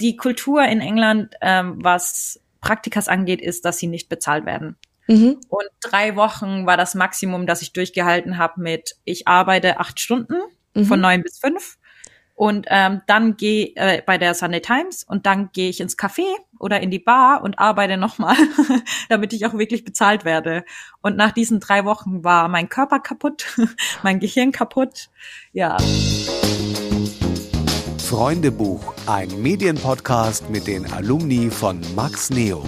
die Kultur in England, ähm, was Praktikas angeht, ist, dass sie nicht bezahlt werden. Mhm. Und drei Wochen war das Maximum, das ich durchgehalten habe mit, ich arbeite acht Stunden mhm. von neun bis fünf. Und ähm, dann gehe äh, bei der Sunday Times und dann gehe ich ins Café oder in die Bar und arbeite nochmal, damit ich auch wirklich bezahlt werde. Und nach diesen drei Wochen war mein Körper kaputt, mein Gehirn kaputt. Ja. Freundebuch, ein Medienpodcast mit den Alumni von Max Neo.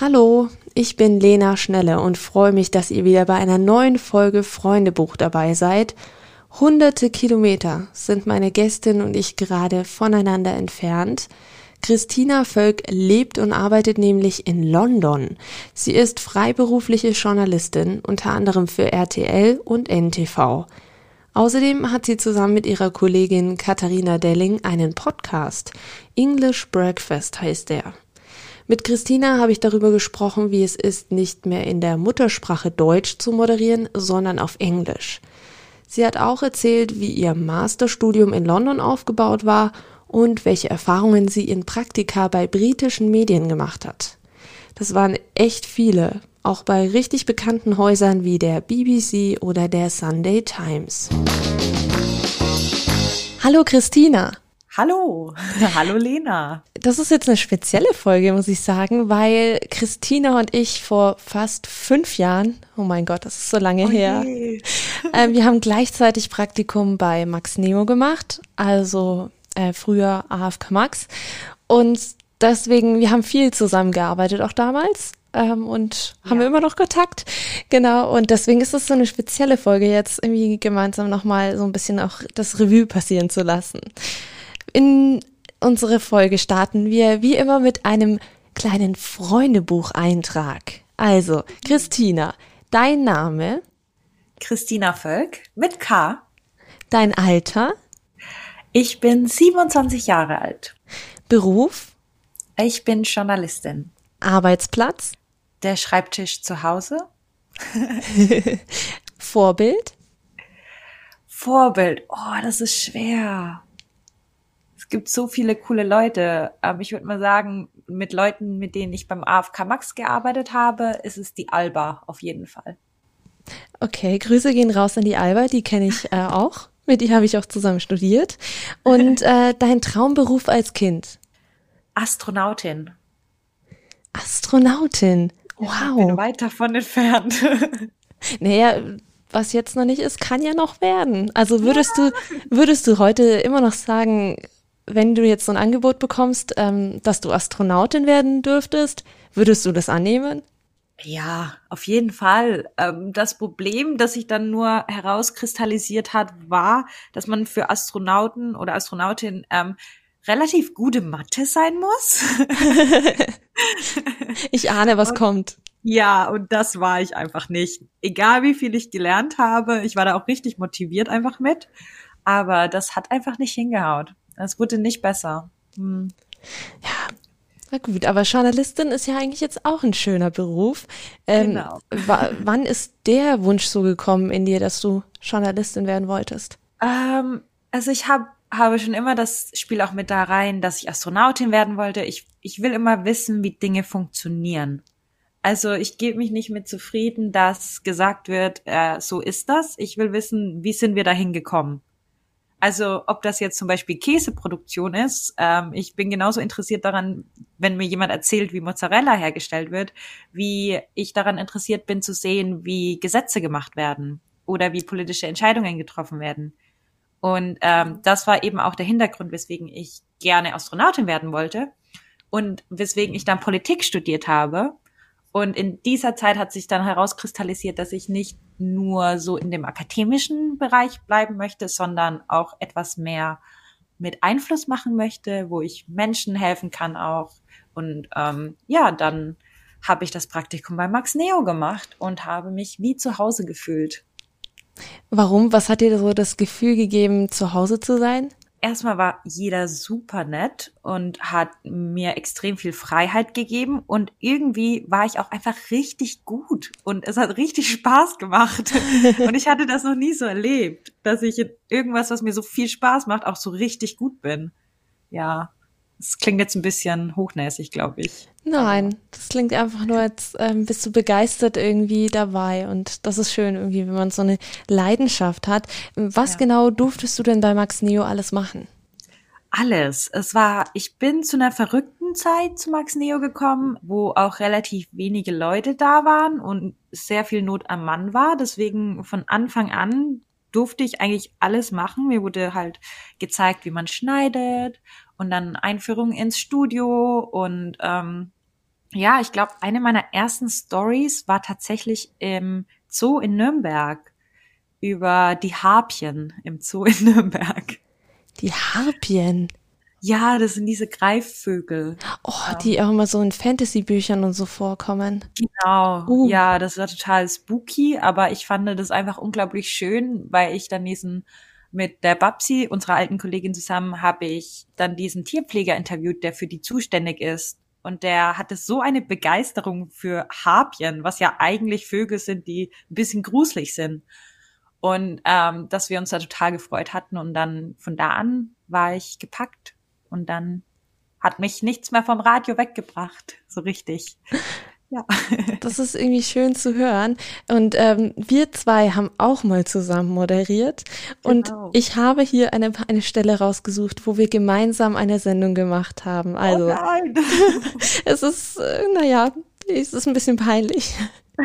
Hallo, ich bin Lena Schnelle und freue mich, dass ihr wieder bei einer neuen Folge Freundebuch dabei seid. Hunderte Kilometer sind meine Gästin und ich gerade voneinander entfernt. Christina Völk lebt und arbeitet nämlich in London. Sie ist freiberufliche Journalistin, unter anderem für RTL und NTV. Außerdem hat sie zusammen mit ihrer Kollegin Katharina Delling einen Podcast. English Breakfast heißt er. Mit Christina habe ich darüber gesprochen, wie es ist, nicht mehr in der Muttersprache Deutsch zu moderieren, sondern auf Englisch. Sie hat auch erzählt, wie ihr Masterstudium in London aufgebaut war und welche Erfahrungen sie in Praktika bei britischen Medien gemacht hat. Das waren echt viele, auch bei richtig bekannten Häusern wie der BBC oder der Sunday Times. Hallo Christina. Hallo, hallo Lena. Das ist jetzt eine spezielle Folge, muss ich sagen, weil Christina und ich vor fast fünf Jahren, oh mein Gott, das ist so lange oh her, äh, wir haben gleichzeitig Praktikum bei Max Neo gemacht, also äh, früher AFK Max. Und deswegen, wir haben viel zusammengearbeitet, auch damals. Ähm, und ja. haben wir immer noch Kontakt. Genau. Und deswegen ist es so eine spezielle Folge jetzt irgendwie gemeinsam nochmal so ein bisschen auch das Revue passieren zu lassen. In unsere Folge starten wir wie immer mit einem kleinen Freundebucheintrag. Also, Christina, dein Name? Christina Völk mit K. Dein Alter? Ich bin 27 Jahre alt. Beruf? Ich bin Journalistin. Arbeitsplatz? Der Schreibtisch zu Hause. Vorbild? Vorbild. Oh, das ist schwer es gibt so viele coole Leute. Aber ich würde mal sagen, mit Leuten, mit denen ich beim AFK Max gearbeitet habe, ist es die Alba auf jeden Fall. Okay, Grüße gehen raus an die Alba, die kenne ich äh, auch. Mit ihr habe ich auch zusammen studiert. Und äh, dein Traumberuf als Kind? Astronautin. Astronautin. Wow. Ich bin weit davon entfernt. Naja, was jetzt noch nicht ist, kann ja noch werden. Also würdest ja. du, würdest du heute immer noch sagen, wenn du jetzt so ein Angebot bekommst, ähm, dass du Astronautin werden dürftest, würdest du das annehmen? Ja, auf jeden Fall. Ähm, das Problem, das sich dann nur herauskristallisiert hat, war, dass man für Astronauten oder Astronautin ähm, relativ gute Mathe sein muss. ich ahne, was und, kommt. Ja, und das war ich einfach nicht. Egal wie viel ich gelernt habe, ich war da auch richtig motiviert einfach mit, aber das hat einfach nicht hingehaut. Es wurde nicht besser. Hm. Ja, na gut, aber Journalistin ist ja eigentlich jetzt auch ein schöner Beruf. Ähm, genau. wann ist der Wunsch so gekommen in dir, dass du Journalistin werden wolltest? Ähm, also ich hab, habe schon immer das Spiel auch mit da rein, dass ich Astronautin werden wollte. Ich, ich will immer wissen, wie Dinge funktionieren. Also ich gebe mich nicht mit zufrieden, dass gesagt wird, äh, so ist das. Ich will wissen, wie sind wir dahin gekommen. Also ob das jetzt zum Beispiel Käseproduktion ist, ähm, ich bin genauso interessiert daran, wenn mir jemand erzählt, wie Mozzarella hergestellt wird, wie ich daran interessiert bin zu sehen, wie Gesetze gemacht werden oder wie politische Entscheidungen getroffen werden. Und ähm, das war eben auch der Hintergrund, weswegen ich gerne Astronautin werden wollte und weswegen ich dann Politik studiert habe. Und in dieser Zeit hat sich dann herauskristallisiert, dass ich nicht nur so in dem akademischen Bereich bleiben möchte, sondern auch etwas mehr mit Einfluss machen möchte, wo ich Menschen helfen kann auch. Und ähm, ja, dann habe ich das Praktikum bei Max Neo gemacht und habe mich wie zu Hause gefühlt. Warum? Was hat dir so das Gefühl gegeben, zu Hause zu sein? Erstmal war jeder super nett und hat mir extrem viel Freiheit gegeben und irgendwie war ich auch einfach richtig gut und es hat richtig Spaß gemacht. und ich hatte das noch nie so erlebt, dass ich in irgendwas, was mir so viel Spaß macht, auch so richtig gut bin. Ja, es klingt jetzt ein bisschen hochnäsig, glaube ich. Nein, das klingt einfach nur, als ähm, bist du begeistert irgendwie dabei. Und das ist schön irgendwie, wenn man so eine Leidenschaft hat. Was ja. genau durftest du denn bei Max Neo alles machen? Alles. Es war, ich bin zu einer verrückten Zeit zu Max Neo gekommen, wo auch relativ wenige Leute da waren und sehr viel Not am Mann war. Deswegen von Anfang an durfte ich eigentlich alles machen. Mir wurde halt gezeigt, wie man schneidet und dann Einführung ins Studio und ähm, ja, ich glaube, eine meiner ersten Stories war tatsächlich im Zoo in Nürnberg über die Harpien im Zoo in Nürnberg. Die Harpien? Ja, das sind diese Greifvögel. Oh, die auch immer so in Fantasy-Büchern und so vorkommen. Genau. Uh. Ja, das war total spooky, aber ich fand das einfach unglaublich schön, weil ich dann diesen mit der Babsi, unserer alten Kollegin zusammen, habe ich dann diesen Tierpfleger interviewt, der für die zuständig ist. Und der hatte so eine Begeisterung für Harpien, was ja eigentlich Vögel sind, die ein bisschen gruselig sind. Und ähm, dass wir uns da total gefreut hatten. Und dann von da an war ich gepackt. Und dann hat mich nichts mehr vom Radio weggebracht, so richtig. Ja. Das ist irgendwie schön zu hören. Und ähm, wir zwei haben auch mal zusammen moderiert. Und genau. ich habe hier eine, eine Stelle rausgesucht, wo wir gemeinsam eine Sendung gemacht haben. Oh also, oh nein. es ist, äh, naja, es ist ein bisschen peinlich.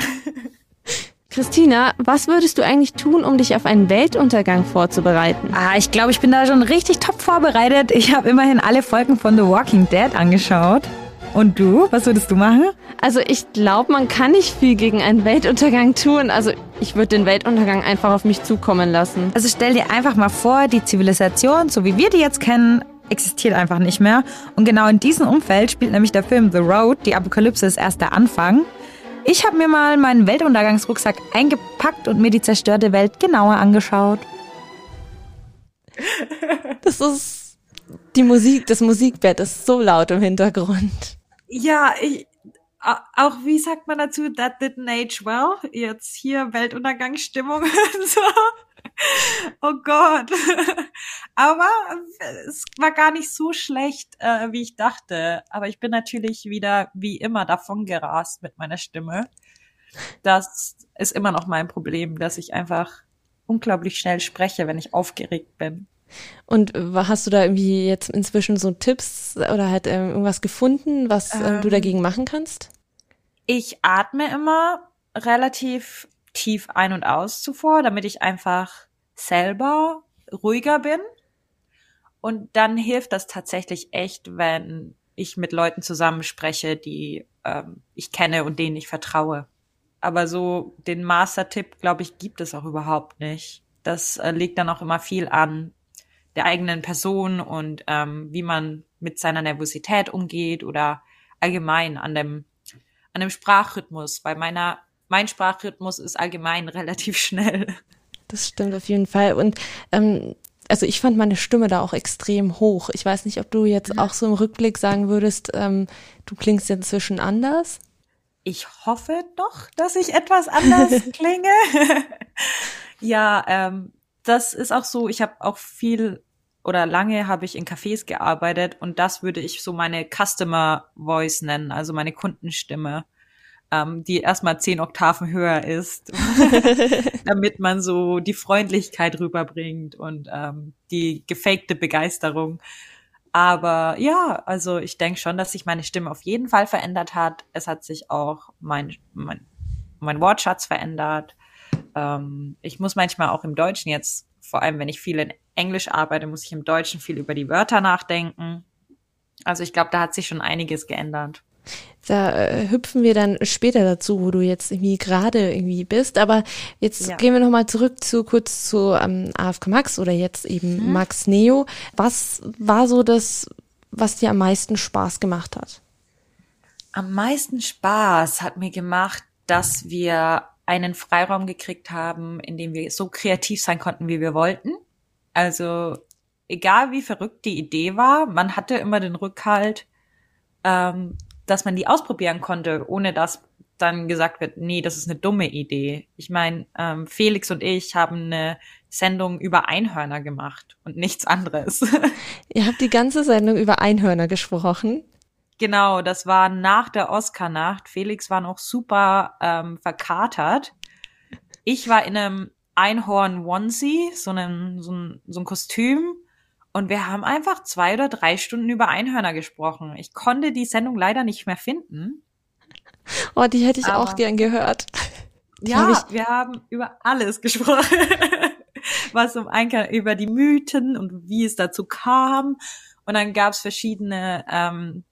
Christina, was würdest du eigentlich tun, um dich auf einen Weltuntergang vorzubereiten? Ah, ich glaube, ich bin da schon richtig top vorbereitet. Ich habe immerhin alle Folgen von The Walking Dead angeschaut. Und du? Was würdest du machen? Also ich glaube, man kann nicht viel gegen einen Weltuntergang tun. Also ich würde den Weltuntergang einfach auf mich zukommen lassen. Also stell dir einfach mal vor, die Zivilisation, so wie wir die jetzt kennen, existiert einfach nicht mehr. Und genau in diesem Umfeld spielt nämlich der Film The Road, die Apokalypse ist erst der Anfang. Ich habe mir mal meinen Weltuntergangsrucksack eingepackt und mir die zerstörte Welt genauer angeschaut. Das ist die Musik, das Musikbett ist so laut im Hintergrund. Ja, ich, auch wie sagt man dazu, that didn't age well. Jetzt hier Weltuntergangsstimmung so. Oh Gott. Aber es war gar nicht so schlecht, äh, wie ich dachte. Aber ich bin natürlich wieder wie immer davon gerast mit meiner Stimme. Das ist immer noch mein Problem, dass ich einfach unglaublich schnell spreche, wenn ich aufgeregt bin. Und hast du da irgendwie jetzt inzwischen so Tipps oder halt ähm, irgendwas gefunden, was ähm, du dagegen machen kannst? Ich atme immer relativ tief ein und aus zuvor, damit ich einfach selber ruhiger bin. Und dann hilft das tatsächlich echt, wenn ich mit Leuten zusammenspreche, die ähm, ich kenne und denen ich vertraue. Aber so den Master-Tipp, glaube ich, gibt es auch überhaupt nicht. Das äh, liegt dann auch immer viel an der eigenen Person und ähm, wie man mit seiner Nervosität umgeht oder allgemein an dem, an dem Sprachrhythmus, weil meiner, mein Sprachrhythmus ist allgemein relativ schnell. Das stimmt auf jeden Fall. Und ähm, also ich fand meine Stimme da auch extrem hoch. Ich weiß nicht, ob du jetzt auch so im Rückblick sagen würdest, ähm, du klingst inzwischen anders. Ich hoffe doch, dass ich etwas anders klinge. ja, ähm, das ist auch so, ich habe auch viel oder lange habe ich in Cafés gearbeitet und das würde ich so meine Customer Voice nennen, also meine Kundenstimme, ähm, die erstmal zehn Oktaven höher ist, damit man so die Freundlichkeit rüberbringt und ähm, die gefakte Begeisterung. Aber ja, also ich denke schon, dass sich meine Stimme auf jeden Fall verändert hat. Es hat sich auch mein, mein, mein Wortschatz verändert. Ähm, ich muss manchmal auch im Deutschen jetzt, vor allem wenn ich viel in Englisch arbeite, muss ich im Deutschen viel über die Wörter nachdenken. Also ich glaube, da hat sich schon einiges geändert. Da äh, hüpfen wir dann später dazu, wo du jetzt irgendwie gerade irgendwie bist. Aber jetzt ja. gehen wir nochmal zurück zu kurz zu ähm, AFK Max oder jetzt eben hm. Max Neo. Was war so das, was dir am meisten Spaß gemacht hat? Am meisten Spaß hat mir gemacht, dass wir einen Freiraum gekriegt haben, in dem wir so kreativ sein konnten, wie wir wollten. Also egal wie verrückt die Idee war, man hatte immer den Rückhalt, ähm, dass man die ausprobieren konnte, ohne dass dann gesagt wird, nee, das ist eine dumme Idee. Ich meine, ähm, Felix und ich haben eine Sendung über Einhörner gemacht und nichts anderes. Ihr habt die ganze Sendung über Einhörner gesprochen. Genau, das war nach der Oscar-Nacht. Felix war noch super ähm, verkatert. Ich war in einem Einhorn-Onesie, so, einem, so, ein, so ein Kostüm. Und wir haben einfach zwei oder drei Stunden über Einhörner gesprochen. Ich konnte die Sendung leider nicht mehr finden. Oh, die hätte ich Aber, auch gern gehört. Ja, hab wir haben über alles gesprochen. Was um Einhörner, über die Mythen und wie es dazu kam. Und dann gab es verschiedene ähm,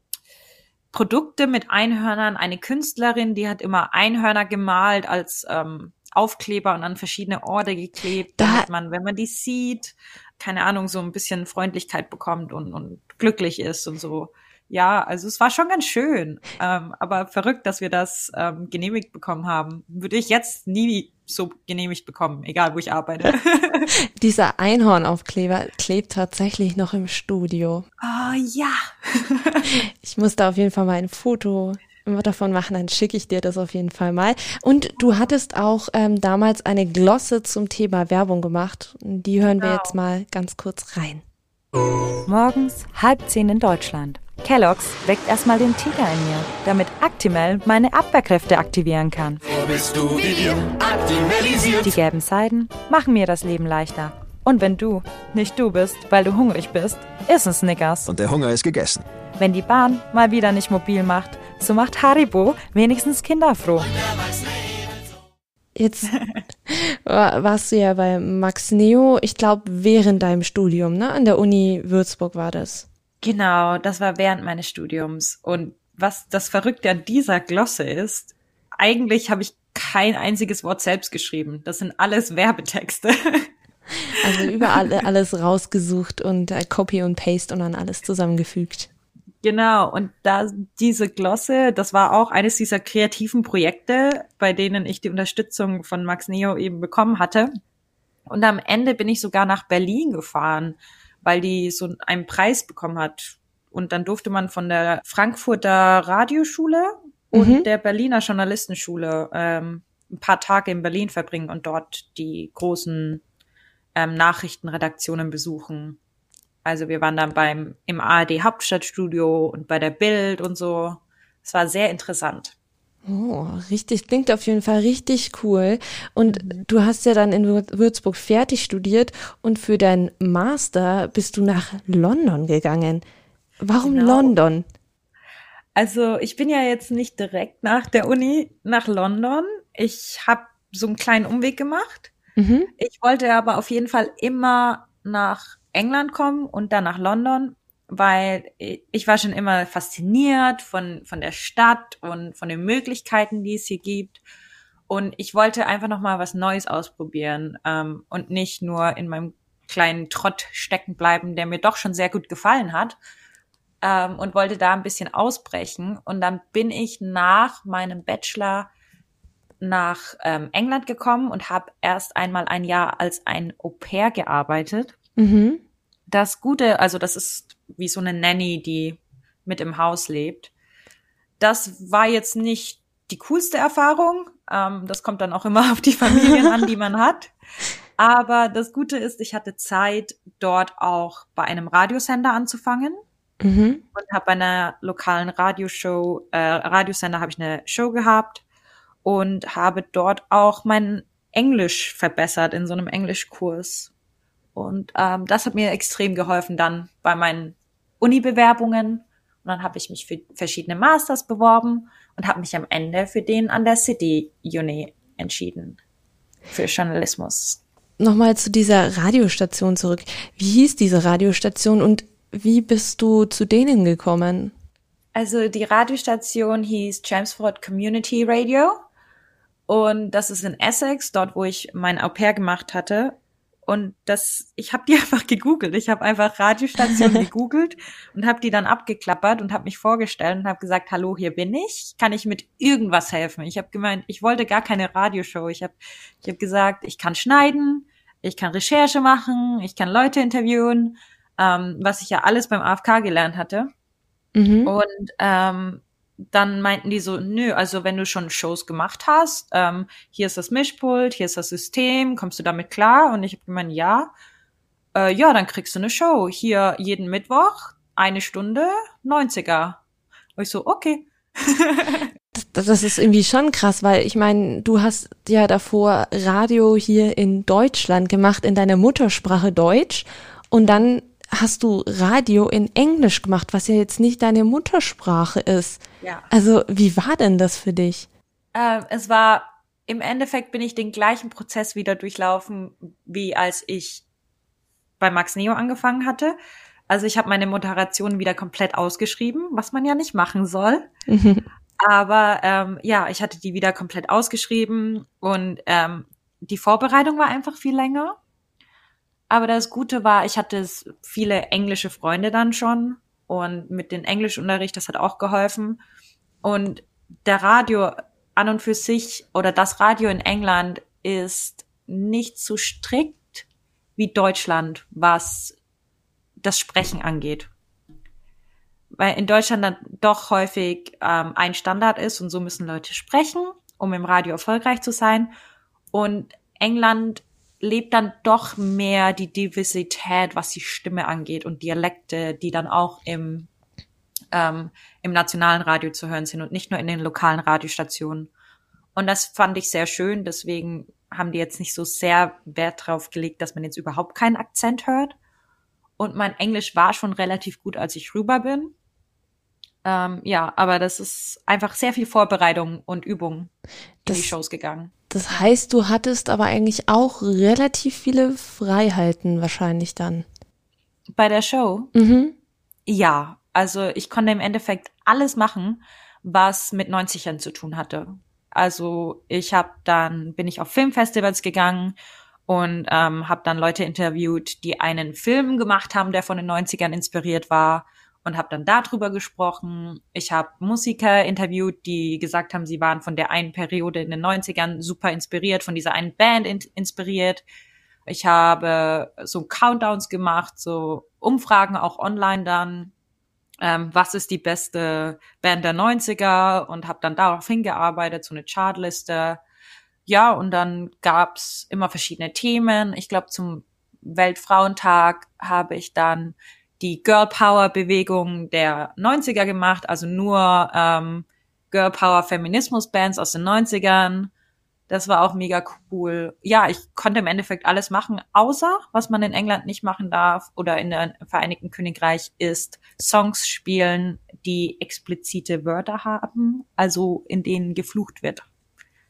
Produkte mit Einhörnern. Eine Künstlerin, die hat immer Einhörner gemalt als ähm, Aufkleber und an verschiedene Orte geklebt, da damit man, wenn man die sieht, keine Ahnung, so ein bisschen Freundlichkeit bekommt und, und glücklich ist und so. Ja, also es war schon ganz schön, ähm, aber verrückt, dass wir das ähm, genehmigt bekommen haben. Würde ich jetzt nie so genehmigt bekommen, egal wo ich arbeite. Dieser Einhornaufkleber klebt tatsächlich noch im Studio. Ah oh, ja. ich muss da auf jeden Fall mal ein Foto davon machen, dann schicke ich dir das auf jeden Fall mal. Und du hattest auch ähm, damals eine Glosse zum Thema Werbung gemacht. Die hören genau. wir jetzt mal ganz kurz rein. Morgens halb zehn in Deutschland. Kellogg's weckt erstmal den Tiger in mir, damit Actimel meine Abwehrkräfte aktivieren kann. Die gelben Seiden machen mir das Leben leichter. Und wenn du nicht du bist, weil du hungrig bist, ist ein Snickers. Und der Hunger ist gegessen. Wenn die Bahn mal wieder nicht mobil macht, so macht Haribo wenigstens Kinder froh. Jetzt warst du ja bei Max Neo, ich glaube während deinem Studium, ne? An der Uni Würzburg war das. Genau, das war während meines Studiums. Und was das Verrückte an dieser Glosse ist, eigentlich habe ich kein einziges Wort selbst geschrieben. Das sind alles Werbetexte. Also überall alles rausgesucht und äh, Copy und Paste und dann alles zusammengefügt. Genau, und da diese Glosse, das war auch eines dieser kreativen Projekte, bei denen ich die Unterstützung von Max Neo eben bekommen hatte. Und am Ende bin ich sogar nach Berlin gefahren, weil die so einen Preis bekommen hat. Und dann durfte man von der Frankfurter Radioschule und mhm. der Berliner Journalistenschule ähm, ein paar Tage in Berlin verbringen und dort die großen ähm, Nachrichtenredaktionen besuchen. Also wir waren dann beim im ARD Hauptstadtstudio und bei der Bild und so. Es war sehr interessant. Oh, richtig, klingt auf jeden Fall richtig cool. Und mhm. du hast ja dann in Würzburg fertig studiert und für deinen Master bist du nach London gegangen. Warum genau. London? Also ich bin ja jetzt nicht direkt nach der Uni nach London. Ich habe so einen kleinen Umweg gemacht. Mhm. Ich wollte aber auf jeden Fall immer nach England kommen und dann nach London, weil ich war schon immer fasziniert von, von der Stadt und von den Möglichkeiten, die es hier gibt. Und ich wollte einfach noch mal was Neues ausprobieren ähm, und nicht nur in meinem kleinen Trott stecken bleiben, der mir doch schon sehr gut gefallen hat. Ähm, und wollte da ein bisschen ausbrechen. Und dann bin ich nach meinem Bachelor nach ähm, England gekommen und habe erst einmal ein Jahr als ein Au pair gearbeitet. Mhm. Das Gute, also das ist wie so eine Nanny, die mit im Haus lebt. Das war jetzt nicht die coolste Erfahrung. Ähm, das kommt dann auch immer auf die Familien an, die man hat. Aber das Gute ist, ich hatte Zeit, dort auch bei einem Radiosender anzufangen. Mhm. Und habe bei einer lokalen Radioshow, äh, Radiosender habe ich eine Show gehabt und habe dort auch mein Englisch verbessert in so einem Englischkurs. Und ähm, das hat mir extrem geholfen dann bei meinen Uni-Bewerbungen. Und dann habe ich mich für verschiedene Masters beworben und habe mich am Ende für den an der City Uni entschieden. Für Journalismus. Nochmal zu dieser Radiostation zurück. Wie hieß diese Radiostation und wie bist du zu denen gekommen? Also die Radiostation hieß Chelmsford Community Radio und das ist in Essex, dort wo ich mein Au pair gemacht hatte. Und das, ich habe die einfach gegoogelt. Ich habe einfach Radiostationen gegoogelt und habe die dann abgeklappert und habe mich vorgestellt und habe gesagt, hallo, hier bin ich. Kann ich mit irgendwas helfen? Ich habe gemeint, ich wollte gar keine Radioshow. Ich habe ich hab gesagt, ich kann schneiden, ich kann Recherche machen, ich kann Leute interviewen. ähm, was ich ja alles beim AFK gelernt hatte. Mhm. Und ähm, dann meinten die so, nö, also wenn du schon Shows gemacht hast, ähm, hier ist das Mischpult, hier ist das System, kommst du damit klar? Und ich habe gemeint, ja. Äh, ja, dann kriegst du eine Show. Hier jeden Mittwoch, eine Stunde, 90er. Und ich so, okay. Das, das ist irgendwie schon krass, weil ich meine, du hast ja davor Radio hier in Deutschland gemacht, in deiner Muttersprache Deutsch. Und dann hast du Radio in Englisch gemacht, was ja jetzt nicht deine Muttersprache ist. Ja. Also, wie war denn das für dich? Äh, es war, im Endeffekt bin ich den gleichen Prozess wieder durchlaufen, wie als ich bei Max Neo angefangen hatte. Also ich habe meine Moderation wieder komplett ausgeschrieben, was man ja nicht machen soll. Aber ähm, ja, ich hatte die wieder komplett ausgeschrieben und ähm, die Vorbereitung war einfach viel länger. Aber das Gute war, ich hatte viele englische Freunde dann schon und mit dem Englischunterricht, das hat auch geholfen. Und der Radio an und für sich oder das Radio in England ist nicht so strikt wie Deutschland, was das Sprechen angeht. Weil in Deutschland dann doch häufig ähm, ein Standard ist und so müssen Leute sprechen, um im Radio erfolgreich zu sein. Und England lebt dann doch mehr die Diversität, was die Stimme angeht und Dialekte, die dann auch im, ähm, im nationalen Radio zu hören sind und nicht nur in den lokalen Radiostationen. Und das fand ich sehr schön, deswegen haben die jetzt nicht so sehr Wert drauf gelegt, dass man jetzt überhaupt keinen Akzent hört. Und mein Englisch war schon relativ gut, als ich rüber bin. Ähm, ja, aber das ist einfach sehr viel Vorbereitung und Übung in Das- die Shows gegangen. Das heißt, du hattest aber eigentlich auch relativ viele Freiheiten wahrscheinlich dann. Bei der Show Mhm. Ja, also ich konnte im Endeffekt alles machen, was mit 90ern zu tun hatte. Also ich habe dann bin ich auf Filmfestivals gegangen und ähm, habe dann Leute interviewt, die einen Film gemacht haben, der von den 90ern inspiriert war und habe dann darüber gesprochen. Ich habe Musiker interviewt, die gesagt haben, sie waren von der einen Periode in den 90ern super inspiriert, von dieser einen Band in inspiriert. Ich habe so Countdowns gemacht, so Umfragen auch online dann. Ähm, was ist die beste Band der 90er und habe dann darauf hingearbeitet, so eine Chartliste. Ja, und dann gab's immer verschiedene Themen. Ich glaube, zum Weltfrauentag habe ich dann die Girl Power Bewegung der 90er gemacht, also nur ähm, Girl Power Feminismus Bands aus den 90ern. Das war auch mega cool. Ja, ich konnte im Endeffekt alles machen, außer was man in England nicht machen darf oder in der Vereinigten Königreich ist Songs spielen, die explizite Wörter haben, also in denen geflucht wird.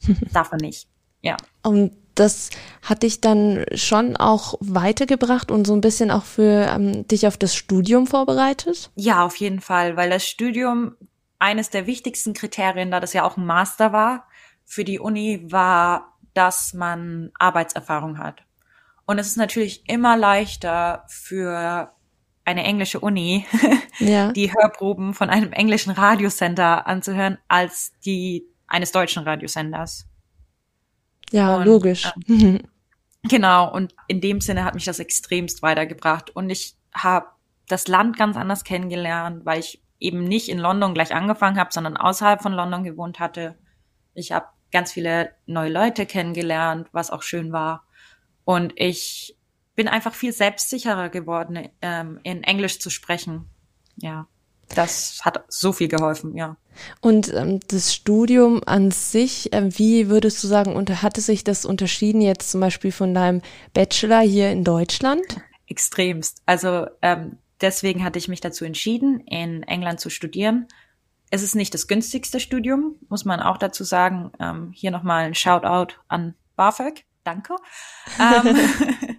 darf man nicht. Ja. Und das hat dich dann schon auch weitergebracht und so ein bisschen auch für ähm, dich auf das Studium vorbereitet? Ja, auf jeden Fall, weil das Studium eines der wichtigsten Kriterien, da das ja auch ein Master war, für die Uni war, dass man Arbeitserfahrung hat. Und es ist natürlich immer leichter für eine englische Uni, Ja. die Hörproben von einem englischen Radiosender anzuhören, als die eines deutschen Radiosenders. Ja, Und, logisch. Genau, und in dem Sinne hat mich das extremst weitergebracht. Und ich habe das Land ganz anders kennengelernt, weil ich eben nicht in London gleich angefangen habe, sondern außerhalb von London gewohnt hatte. Ich habe ganz viele neue Leute kennengelernt, was auch schön war. Und ich bin einfach viel selbstsicherer geworden, ähm, in Englisch zu sprechen. Ja, das hat so viel geholfen, ja. Und ähm, das Studium an sich, äh, wie würdest du sagen, unter, hatte sich das unterschieden jetzt zum Beispiel von deinem Bachelor hier in Deutschland? extremst. Also ähm, deswegen hatte ich mich dazu entschieden, in England zu studieren. Es ist nicht das günstigste Studium, muss man auch dazu sagen. Ähm, hier nochmal ein Shoutout an BAföG. Danke. Ähm,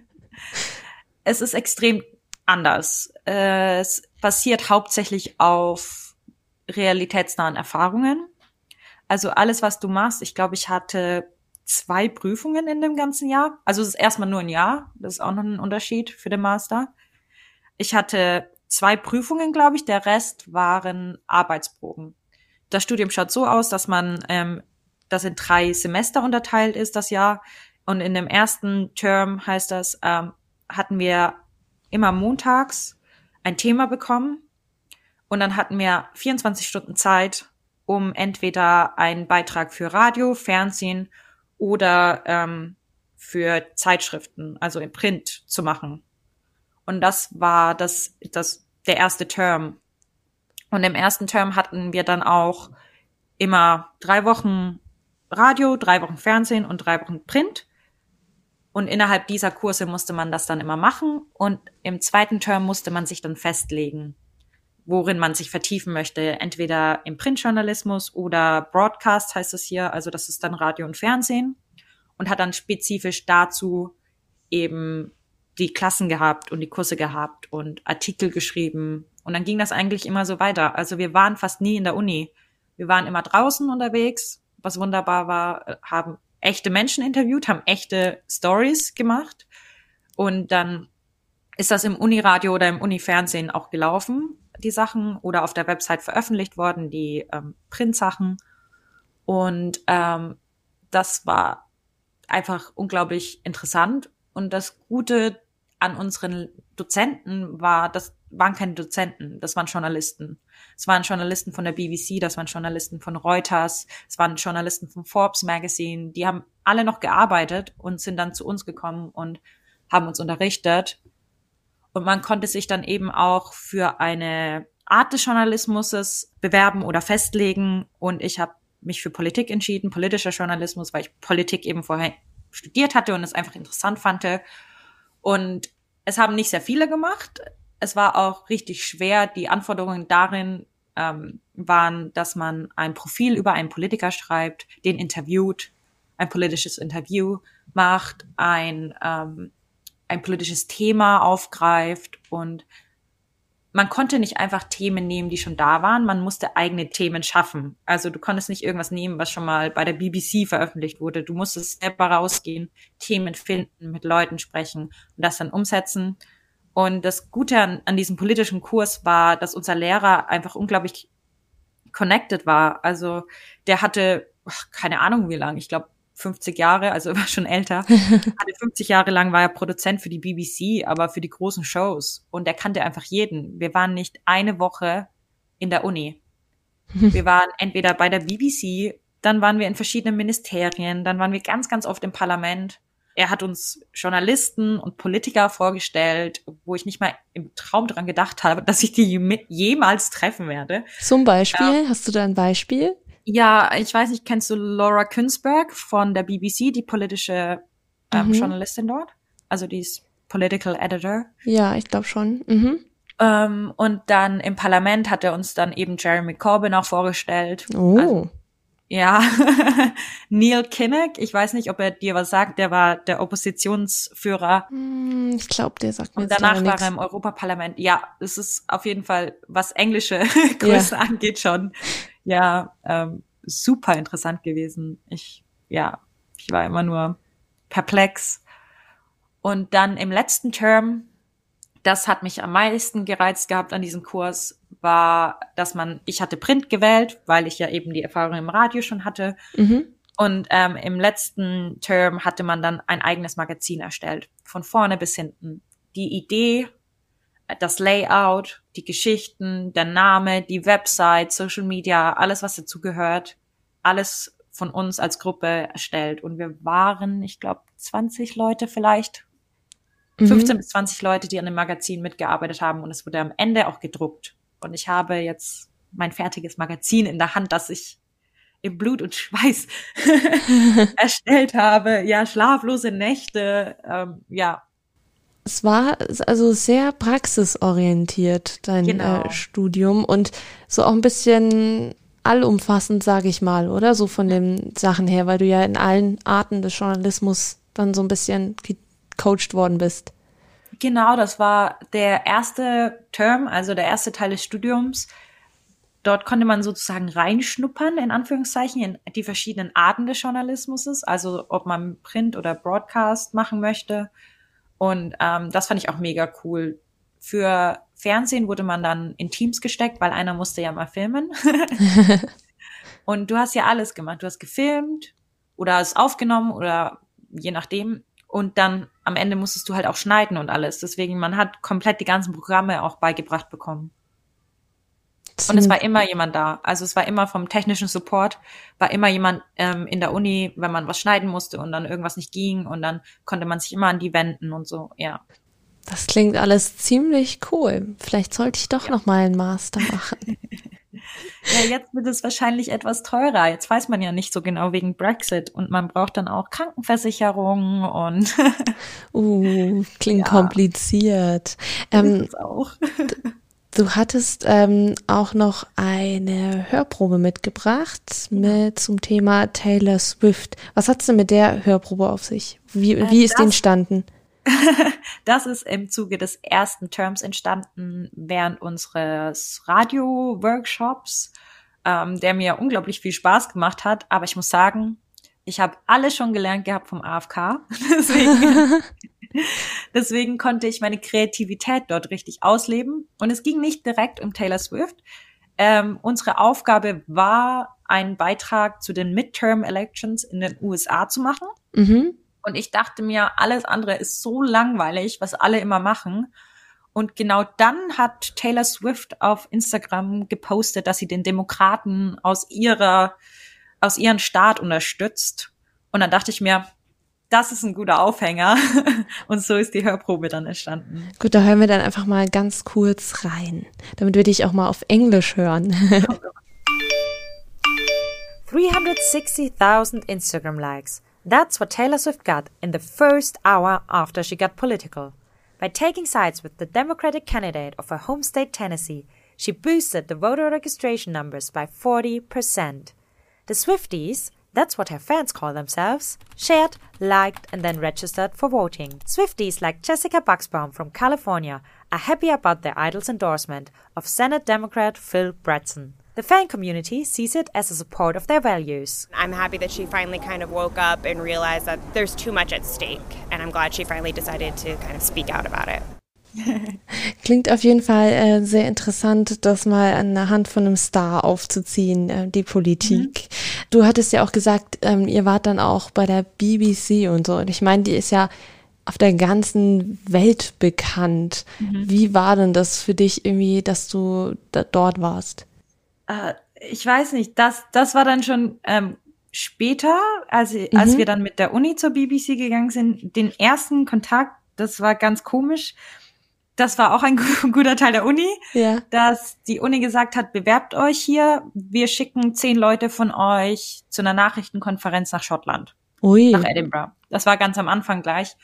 es ist extrem anders. Äh, es basiert hauptsächlich auf realitätsnahen Erfahrungen. Also alles, was du machst, ich glaube, ich hatte zwei Prüfungen in dem ganzen Jahr. Also es ist erstmal nur ein Jahr. Das ist auch noch ein Unterschied für den Master. Ich hatte zwei Prüfungen, glaube ich. Der Rest waren Arbeitsproben. Das Studium schaut so aus, dass man ähm, das in drei Semester unterteilt ist, das Jahr. Und in dem ersten Term heißt das, ähm, hatten wir immer montags ein Thema bekommen und dann hatten wir 24 Stunden Zeit, um entweder einen Beitrag für Radio, Fernsehen oder ähm, für Zeitschriften, also im Print zu machen. Und das war das, das, der erste Term. Und im ersten Term hatten wir dann auch immer drei Wochen Radio, drei Wochen Fernsehen und drei Wochen Print. Und innerhalb dieser Kurse musste man das dann immer machen. Und im zweiten Term musste man sich dann festlegen, worin man sich vertiefen möchte. Entweder im Printjournalismus oder Broadcast heißt es hier. Also das ist dann Radio und Fernsehen. Und hat dann spezifisch dazu eben die Klassen gehabt und die Kurse gehabt und Artikel geschrieben. Und dann ging das eigentlich immer so weiter. Also wir waren fast nie in der Uni. Wir waren immer draußen unterwegs, was wunderbar war, haben echte Menschen interviewt, haben echte Stories gemacht. Und dann ist das im Uniradio oder im Unifernsehen auch gelaufen, die Sachen, oder auf der Website veröffentlicht worden, die ähm, Printsachen. Und ähm, das war einfach unglaublich interessant. Und das Gute an unseren Dozenten war, das waren keine Dozenten, das waren Journalisten. Es waren Journalisten von der BBC, das waren Journalisten von Reuters, es waren Journalisten von Forbes Magazine, die haben alle noch gearbeitet und sind dann zu uns gekommen und haben uns unterrichtet. Und man konnte sich dann eben auch für eine Art des Journalismus bewerben oder festlegen. Und ich habe mich für Politik entschieden, politischer Journalismus, weil ich Politik eben vorher studiert hatte und es einfach interessant fand. Und es haben nicht sehr viele gemacht. Es war auch richtig schwer. Die Anforderungen darin ähm, waren, dass man ein Profil über einen Politiker schreibt, den interviewt, ein politisches Interview macht, ein, ähm, ein politisches Thema aufgreift und man konnte nicht einfach Themen nehmen, die schon da waren, man musste eigene Themen schaffen. Also du konntest nicht irgendwas nehmen, was schon mal bei der BBC veröffentlicht wurde. Du musstest selber rausgehen, Themen finden, mit Leuten sprechen und das dann umsetzen. Und das Gute an, an diesem politischen Kurs war, dass unser Lehrer einfach unglaublich connected war. Also der hatte, ach, keine Ahnung wie lang, ich glaube 50 Jahre, also er war schon älter. Hatte 50 Jahre lang war er Produzent für die BBC, aber für die großen Shows. Und er kannte einfach jeden. Wir waren nicht eine Woche in der Uni. Wir waren entweder bei der BBC, dann waren wir in verschiedenen Ministerien, dann waren wir ganz, ganz oft im Parlament. Er hat uns Journalisten und Politiker vorgestellt, wo ich nicht mal im Traum dran gedacht habe, dass ich die jemals treffen werde. Zum Beispiel, ja. hast du da ein Beispiel? Ja, ich weiß nicht, kennst du Laura Künsberg von der BBC, die politische ähm, mhm. Journalistin dort? Also die ist Political Editor. Ja, ich glaube schon. Mhm. Ähm, und dann im Parlament hat er uns dann eben Jeremy Corbyn auch vorgestellt. Oh. Also, ja, Neil Kinnock, ich weiß nicht, ob er dir was sagt, der war der Oppositionsführer. Hm, ich glaube, der sagt mir Und danach war er im Europaparlament. Ja, es ist auf jeden Fall, was englische Größe ja. angeht, schon ja ähm, super interessant gewesen. Ich, ja, ich war immer nur perplex. Und dann im letzten Term, das hat mich am meisten gereizt gehabt an diesem Kurs, war, dass man, ich hatte Print gewählt, weil ich ja eben die Erfahrung im Radio schon hatte. Mhm. Und ähm, im letzten Term hatte man dann ein eigenes Magazin erstellt, von vorne bis hinten. Die Idee das Layout, die Geschichten, der Name, die Website, Social Media, alles, was dazu gehört, alles von uns als Gruppe erstellt. Und wir waren, ich glaube, 20 Leute vielleicht, mhm. 15 bis 20 Leute, die an dem Magazin mitgearbeitet haben. Und es wurde am Ende auch gedruckt. Und ich habe jetzt mein fertiges Magazin in der Hand, das ich im Blut und Schweiß erstellt habe. Ja, schlaflose Nächte, ähm, ja, es war also sehr praxisorientiert, dein genau. äh, Studium und so auch ein bisschen allumfassend, sage ich mal, oder? So von den Sachen her, weil du ja in allen Arten des Journalismus dann so ein bisschen gecoacht worden bist. Genau, das war der erste Term, also der erste Teil des Studiums. Dort konnte man sozusagen reinschnuppern, in Anführungszeichen, in die verschiedenen Arten des Journalismus, also ob man Print oder Broadcast machen möchte und ähm, das fand ich auch mega cool. Für Fernsehen wurde man dann in Teams gesteckt, weil einer musste ja mal filmen. und du hast ja alles gemacht. Du hast gefilmt oder es aufgenommen oder je nachdem. Und dann am Ende musstest du halt auch schneiden und alles. Deswegen, man hat komplett die ganzen Programme auch beigebracht bekommen. Und es war immer jemand da. Also es war immer vom technischen Support, war immer jemand ähm, in der Uni, wenn man was schneiden musste und dann irgendwas nicht ging und dann konnte man sich immer an die wenden und so, ja. Das klingt alles ziemlich cool. Vielleicht sollte ich doch ja. noch mal einen Master machen. ja, jetzt wird es wahrscheinlich etwas teurer. Jetzt weiß man ja nicht so genau wegen Brexit und man braucht dann auch Krankenversicherung und uh, klingt ja. kompliziert. Ähm, auch. Du hattest ähm, auch noch eine Hörprobe mitgebracht mit zum Thema Taylor Swift. Was hat's denn mit der Hörprobe auf sich? Wie, äh, wie ist die entstanden? das ist im Zuge des ersten Terms entstanden während unseres Radio-Workshops, ähm, der mir unglaublich viel Spaß gemacht hat. Aber ich muss sagen, ich habe alles schon gelernt gehabt vom AFK. Deswegen Deswegen konnte ich meine Kreativität dort richtig ausleben. Und es ging nicht direkt um Taylor Swift. Ähm, unsere Aufgabe war, einen Beitrag zu den Midterm Elections in den USA zu machen. Mhm. Und ich dachte mir, alles andere ist so langweilig, was alle immer machen. Und genau dann hat Taylor Swift auf Instagram gepostet, dass sie den Demokraten aus ihrer, aus ihrem Staat unterstützt. Und dann dachte ich mir, das ist ein guter Aufhänger. Und so ist die Hörprobe dann entstanden. Gut, da hören wir dann einfach mal ganz kurz rein, damit wir dich auch mal auf Englisch hören. 360,000 Instagram likes. That's what Taylor Swift got in the first hour after she got political. By taking sides with the Democratic candidate of her home state Tennessee, she boosted the voter registration numbers by 40%. The Swifties That's what her fans call themselves. Shared, liked, and then registered for voting. Swifties like Jessica Buxbaum from California are happy about their idol's endorsement of Senate Democrat Phil Bretson. The fan community sees it as a support of their values. I'm happy that she finally kind of woke up and realized that there's too much at stake, and I'm glad she finally decided to kind of speak out about it. Klingt auf jeden Fall äh, sehr interessant, das mal an der Hand von einem Star aufzuziehen, äh, die Politik. Mhm. Du hattest ja auch gesagt, ähm, ihr wart dann auch bei der BBC und so. Und ich meine, die ist ja auf der ganzen Welt bekannt. Mhm. Wie war denn das für dich irgendwie, dass du da dort warst? Äh, ich weiß nicht, das, das war dann schon ähm, später, als, mhm. als wir dann mit der Uni zur BBC gegangen sind. Den ersten Kontakt, das war ganz komisch das war auch ein guter Teil der Uni, ja. dass die Uni gesagt hat, bewerbt euch hier, wir schicken zehn Leute von euch zu einer Nachrichtenkonferenz nach Schottland, Ui. nach Edinburgh. Das war ganz am Anfang gleich.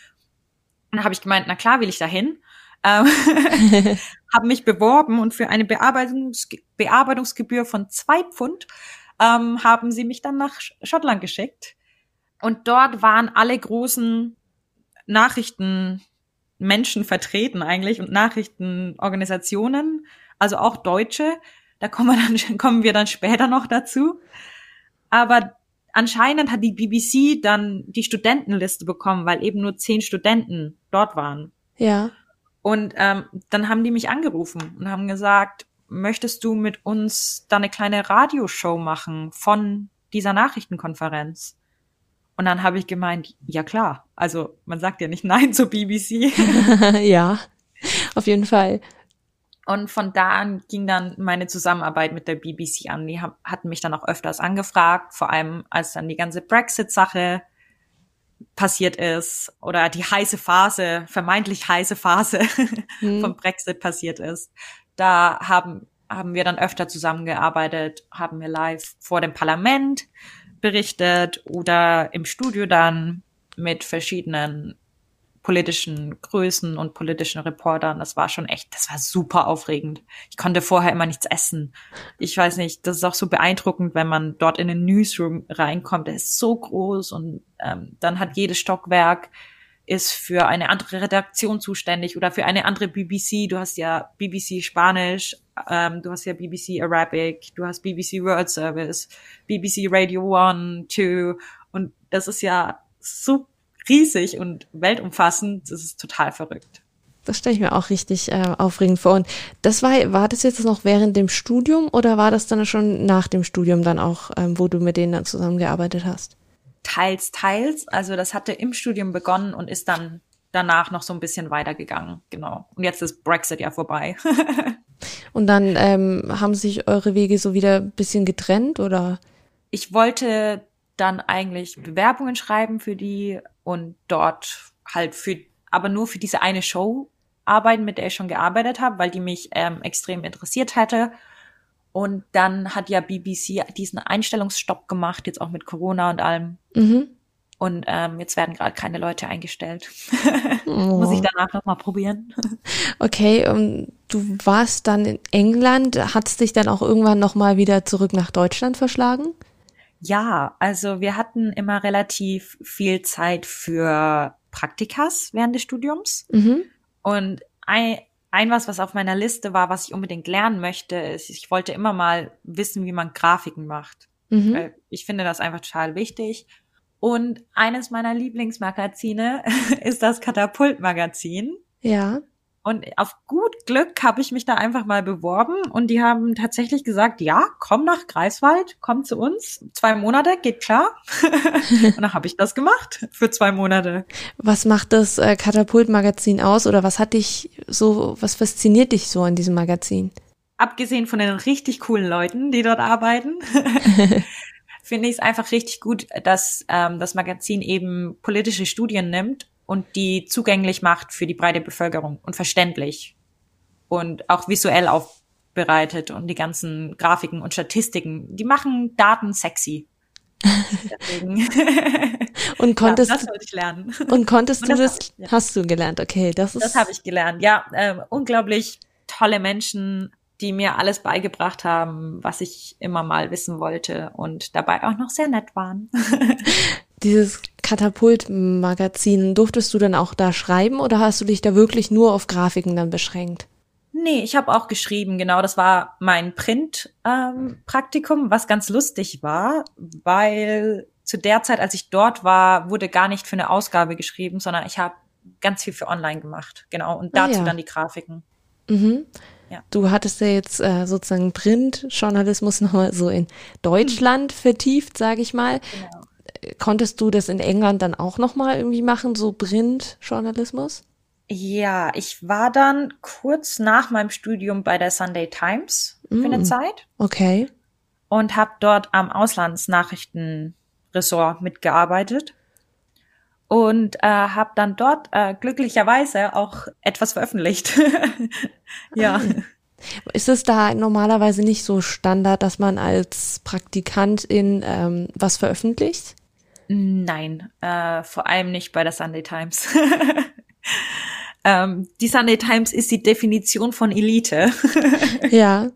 Und dann habe ich gemeint, na klar will ich dahin. Ähm, habe mich beworben und für eine Bearbeitungs Bearbeitungsgebühr von zwei Pfund ähm, haben sie mich dann nach Schottland geschickt. Und dort waren alle großen Nachrichten Menschen vertreten eigentlich und Nachrichtenorganisationen, also auch Deutsche. Da kommen wir dann, kommen wir dann später noch dazu. Aber anscheinend hat die BBC dann die Studentenliste bekommen, weil eben nur zehn Studenten dort waren. Ja. Und ähm, dann haben die mich angerufen und haben gesagt, möchtest du mit uns da eine kleine Radioshow machen von dieser Nachrichtenkonferenz? Und dann habe ich gemeint, ja klar. Also man sagt ja nicht Nein zur BBC. ja, auf jeden Fall. Und von da an ging dann meine Zusammenarbeit mit der BBC an. Die hatten mich dann auch öfters angefragt, vor allem als dann die ganze Brexit-Sache passiert ist oder die heiße Phase, vermeintlich heiße Phase hm. vom Brexit passiert ist. Da haben, haben wir dann öfter zusammengearbeitet, haben wir live vor dem Parlament berichtet oder im Studio dann mit verschiedenen politischen Größen und politischen Reportern. Das war schon echt, das war super aufregend. Ich konnte vorher immer nichts essen. Ich weiß nicht, das ist auch so beeindruckend, wenn man dort in den Newsroom reinkommt. Der ist so groß und ähm, dann hat jedes Stockwerk ist für eine andere Redaktion zuständig oder für eine andere BBC. Du hast ja BBC Spanisch, ähm, du hast ja BBC Arabic, du hast BBC World Service, BBC Radio One, Two und das ist ja so riesig und weltumfassend. Das ist total verrückt. Das stelle ich mir auch richtig äh, aufregend vor. Und das war, war das jetzt noch während dem Studium oder war das dann schon nach dem Studium dann auch, ähm, wo du mit denen dann zusammengearbeitet hast? teils, teils. Also das hatte im Studium begonnen und ist dann danach noch so ein bisschen weitergegangen. Genau. Und jetzt ist Brexit ja vorbei. und dann ähm, haben sich eure Wege so wieder ein bisschen getrennt oder? Ich wollte dann eigentlich Bewerbungen schreiben für die und dort halt für, aber nur für diese eine Show arbeiten, mit der ich schon gearbeitet habe, weil die mich ähm, extrem interessiert hatte. Und dann hat ja BBC diesen Einstellungsstopp gemacht, jetzt auch mit Corona und allem. Mhm. Und ähm, jetzt werden gerade keine Leute eingestellt. oh. Muss ich danach nochmal probieren. Okay, um, ähm, du warst dann in England, hat es dich dann auch irgendwann nochmal wieder zurück nach Deutschland verschlagen? Ja, also wir hatten immer relativ viel Zeit für Praktikas während des Studiums. Mhm. Und ein, ein was, was auf meiner Liste war, was ich unbedingt lernen möchte, ist, ich wollte immer mal wissen, wie man Grafiken macht. Mhm. Ich finde das einfach total wichtig. Und eines meiner Lieblingsmagazine ist das Katapult-Magazin. Ja. Und auf gut Glück habe ich mich da einfach mal beworben und die haben tatsächlich gesagt, ja, komm nach Greifswald, komm zu uns. Zwei Monate, geht klar. und dann habe ich das gemacht für zwei Monate. Was macht das äh, Katapult-Magazin aus oder was hat dich so, was fasziniert dich so an diesem Magazin? Abgesehen von den richtig coolen Leuten, die dort arbeiten, finde ich es einfach richtig gut, dass ähm, das Magazin eben politische Studien nimmt und die zugänglich macht für die breite Bevölkerung und verständlich und auch visuell aufbereitet und die ganzen Grafiken und Statistiken, die machen Daten sexy. und konntest ja, das ich lernen. Und konntest und das du das? Ich, ja. Hast du gelernt? Okay, das ist. Das habe ich gelernt. Ja, äh, unglaublich tolle Menschen, die mir alles beigebracht haben, was ich immer mal wissen wollte und dabei auch noch sehr nett waren. Dieses Katapult-Magazin, durftest du dann auch da schreiben oder hast du dich da wirklich nur auf Grafiken dann beschränkt? Nee, ich habe auch geschrieben, genau, das war mein Print-Praktikum, ähm, was ganz lustig war, weil zu der Zeit, als ich dort war, wurde gar nicht für eine Ausgabe geschrieben, sondern ich habe ganz viel für online gemacht, genau, und dazu ah, ja. dann die Grafiken. Mhm. Ja. Du hattest ja jetzt äh, sozusagen Print-Journalismus nochmal so in Deutschland mhm. vertieft, sage ich mal. Genau. Konntest du das in England dann auch nochmal irgendwie machen, so Print-Journalismus? Ja, ich war dann kurz nach meinem Studium bei der Sunday Times mm. für eine mm. Zeit. Okay. Und habe dort am Auslandsnachrichtenressort mitgearbeitet und äh, habe dann dort äh, glücklicherweise auch etwas veröffentlicht. ja. Ist es da normalerweise nicht so Standard, dass man als Praktikantin ähm, was veröffentlicht? Nein, äh, vor allem nicht bei der Sunday Times. ähm, die Sunday Times ist die Definition von Elite. ja.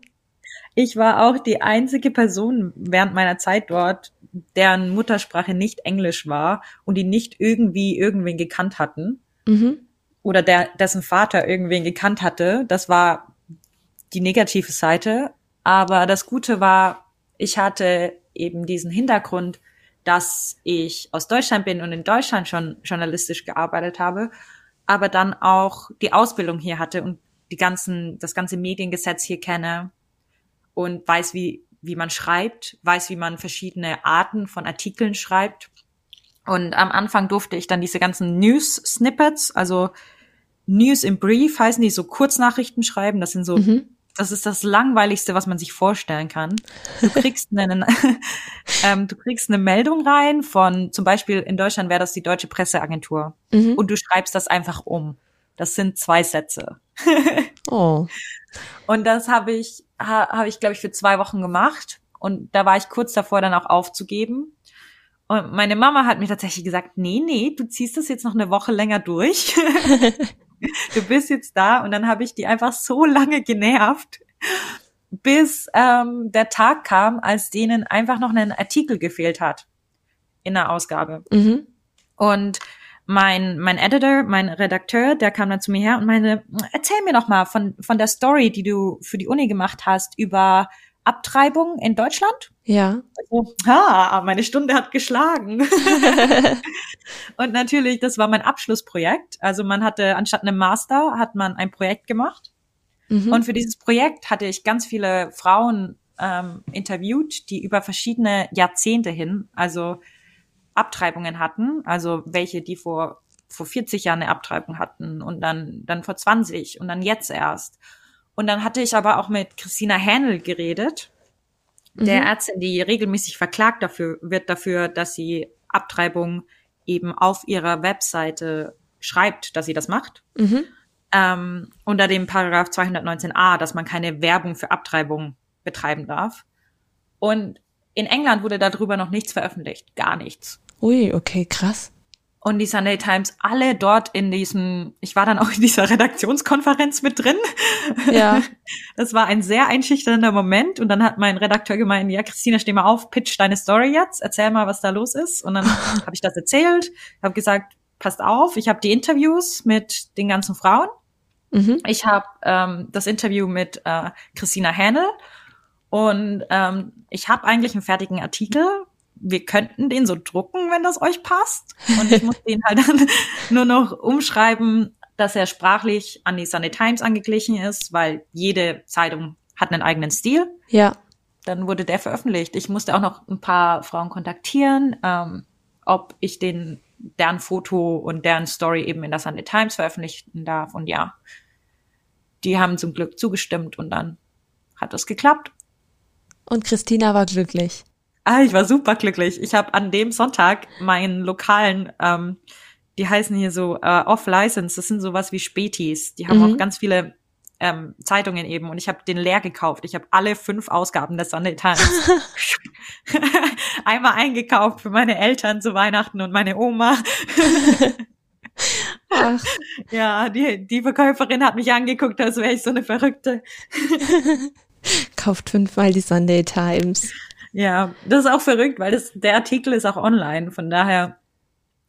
Ich war auch die einzige Person während meiner Zeit dort, deren Muttersprache nicht Englisch war und die nicht irgendwie irgendwen gekannt hatten. Mhm. Oder der, dessen Vater irgendwen gekannt hatte. Das war die negative Seite. Aber das Gute war, ich hatte eben diesen Hintergrund, dass ich aus Deutschland bin und in Deutschland schon journalistisch gearbeitet habe, aber dann auch die Ausbildung hier hatte und die ganzen, das ganze Mediengesetz hier kenne und weiß, wie, wie man schreibt, weiß, wie man verschiedene Arten von Artikeln schreibt. Und am Anfang durfte ich dann diese ganzen News-Snippets, also News in Brief heißen die, so Kurznachrichten schreiben. Das sind so mhm. Das ist das langweiligste, was man sich vorstellen kann. Du kriegst einen, ähm, du kriegst eine Meldung rein von, zum Beispiel in Deutschland wäre das die Deutsche Presseagentur. Mhm. Und du schreibst das einfach um. Das sind zwei Sätze. oh. Und das habe ich, ha, habe ich, glaube ich, für zwei Wochen gemacht. Und da war ich kurz davor, dann auch aufzugeben. Und meine Mama hat mir tatsächlich gesagt, nee, nee, du ziehst das jetzt noch eine Woche länger durch du bist jetzt da und dann habe ich die einfach so lange genervt, bis ähm, der Tag kam, als denen einfach noch ein Artikel gefehlt hat in der Ausgabe. Mhm. Und mein, mein Editor, mein Redakteur, der kam dann zu mir her und meinte, erzähl mir doch mal von, von der Story, die du für die Uni gemacht hast über Abtreibung in Deutschland. Ja. Also, ha, meine Stunde hat geschlagen. und natürlich, das war mein Abschlussprojekt. Also man hatte, anstatt einem Master, hat man ein Projekt gemacht. Mhm. Und für dieses Projekt hatte ich ganz viele Frauen ähm, interviewt, die über verschiedene Jahrzehnte hin, also Abtreibungen hatten, also welche, die vor vor 40 Jahren eine Abtreibung hatten und dann dann vor 20 und dann jetzt erst. Und dann hatte ich aber auch mit Christina Händel geredet, der Mhm. Ärztin, die regelmäßig verklagt dafür wird dafür, dass sie Abtreibung eben auf ihrer Webseite schreibt, dass sie das macht. Mhm. Ähm, unter dem Paragraph 219a, dass man keine Werbung für Abtreibung betreiben darf. Und in England wurde darüber noch nichts veröffentlicht, gar nichts. Ui, okay, krass. Und die Sunday Times alle dort in diesem, ich war dann auch in dieser Redaktionskonferenz mit drin. Ja. Das war ein sehr einschüchternder Moment. Und dann hat mein Redakteur gemeint, ja, Christina, steh mal auf, pitch deine Story jetzt, erzähl mal, was da los ist. Und dann habe ich das erzählt, habe gesagt, passt auf, ich habe die Interviews mit den ganzen Frauen. Mhm. Ich habe ähm, das Interview mit äh, Christina Händel und ähm, ich habe eigentlich einen fertigen Artikel. Wir könnten den so drucken, wenn das euch passt. Und ich muss den halt dann nur noch umschreiben, dass er sprachlich an die Sunday Times angeglichen ist, weil jede Zeitung hat einen eigenen Stil. Ja. Dann wurde der veröffentlicht. Ich musste auch noch ein paar Frauen kontaktieren, ähm, ob ich den deren Foto und deren Story eben in der Sunday Times veröffentlichen darf. Und ja, die haben zum Glück zugestimmt und dann hat es geklappt. Und Christina war glücklich. Ah, ich war super glücklich. Ich habe an dem Sonntag meinen lokalen, ähm, die heißen hier so äh, Off-License, das sind sowas wie Spätis. Die haben Mhm. auch ganz viele ähm, Zeitungen eben und ich habe den leer gekauft. Ich habe alle fünf Ausgaben der Sunday Times einmal eingekauft für meine Eltern zu Weihnachten und meine Oma. Ach, Ja, die, die Verkäuferin hat mich angeguckt, als wäre ich so eine Verrückte. kauft fünfmal die Sunday Times. Ja, das ist auch verrückt, weil das, der Artikel ist auch online, von daher.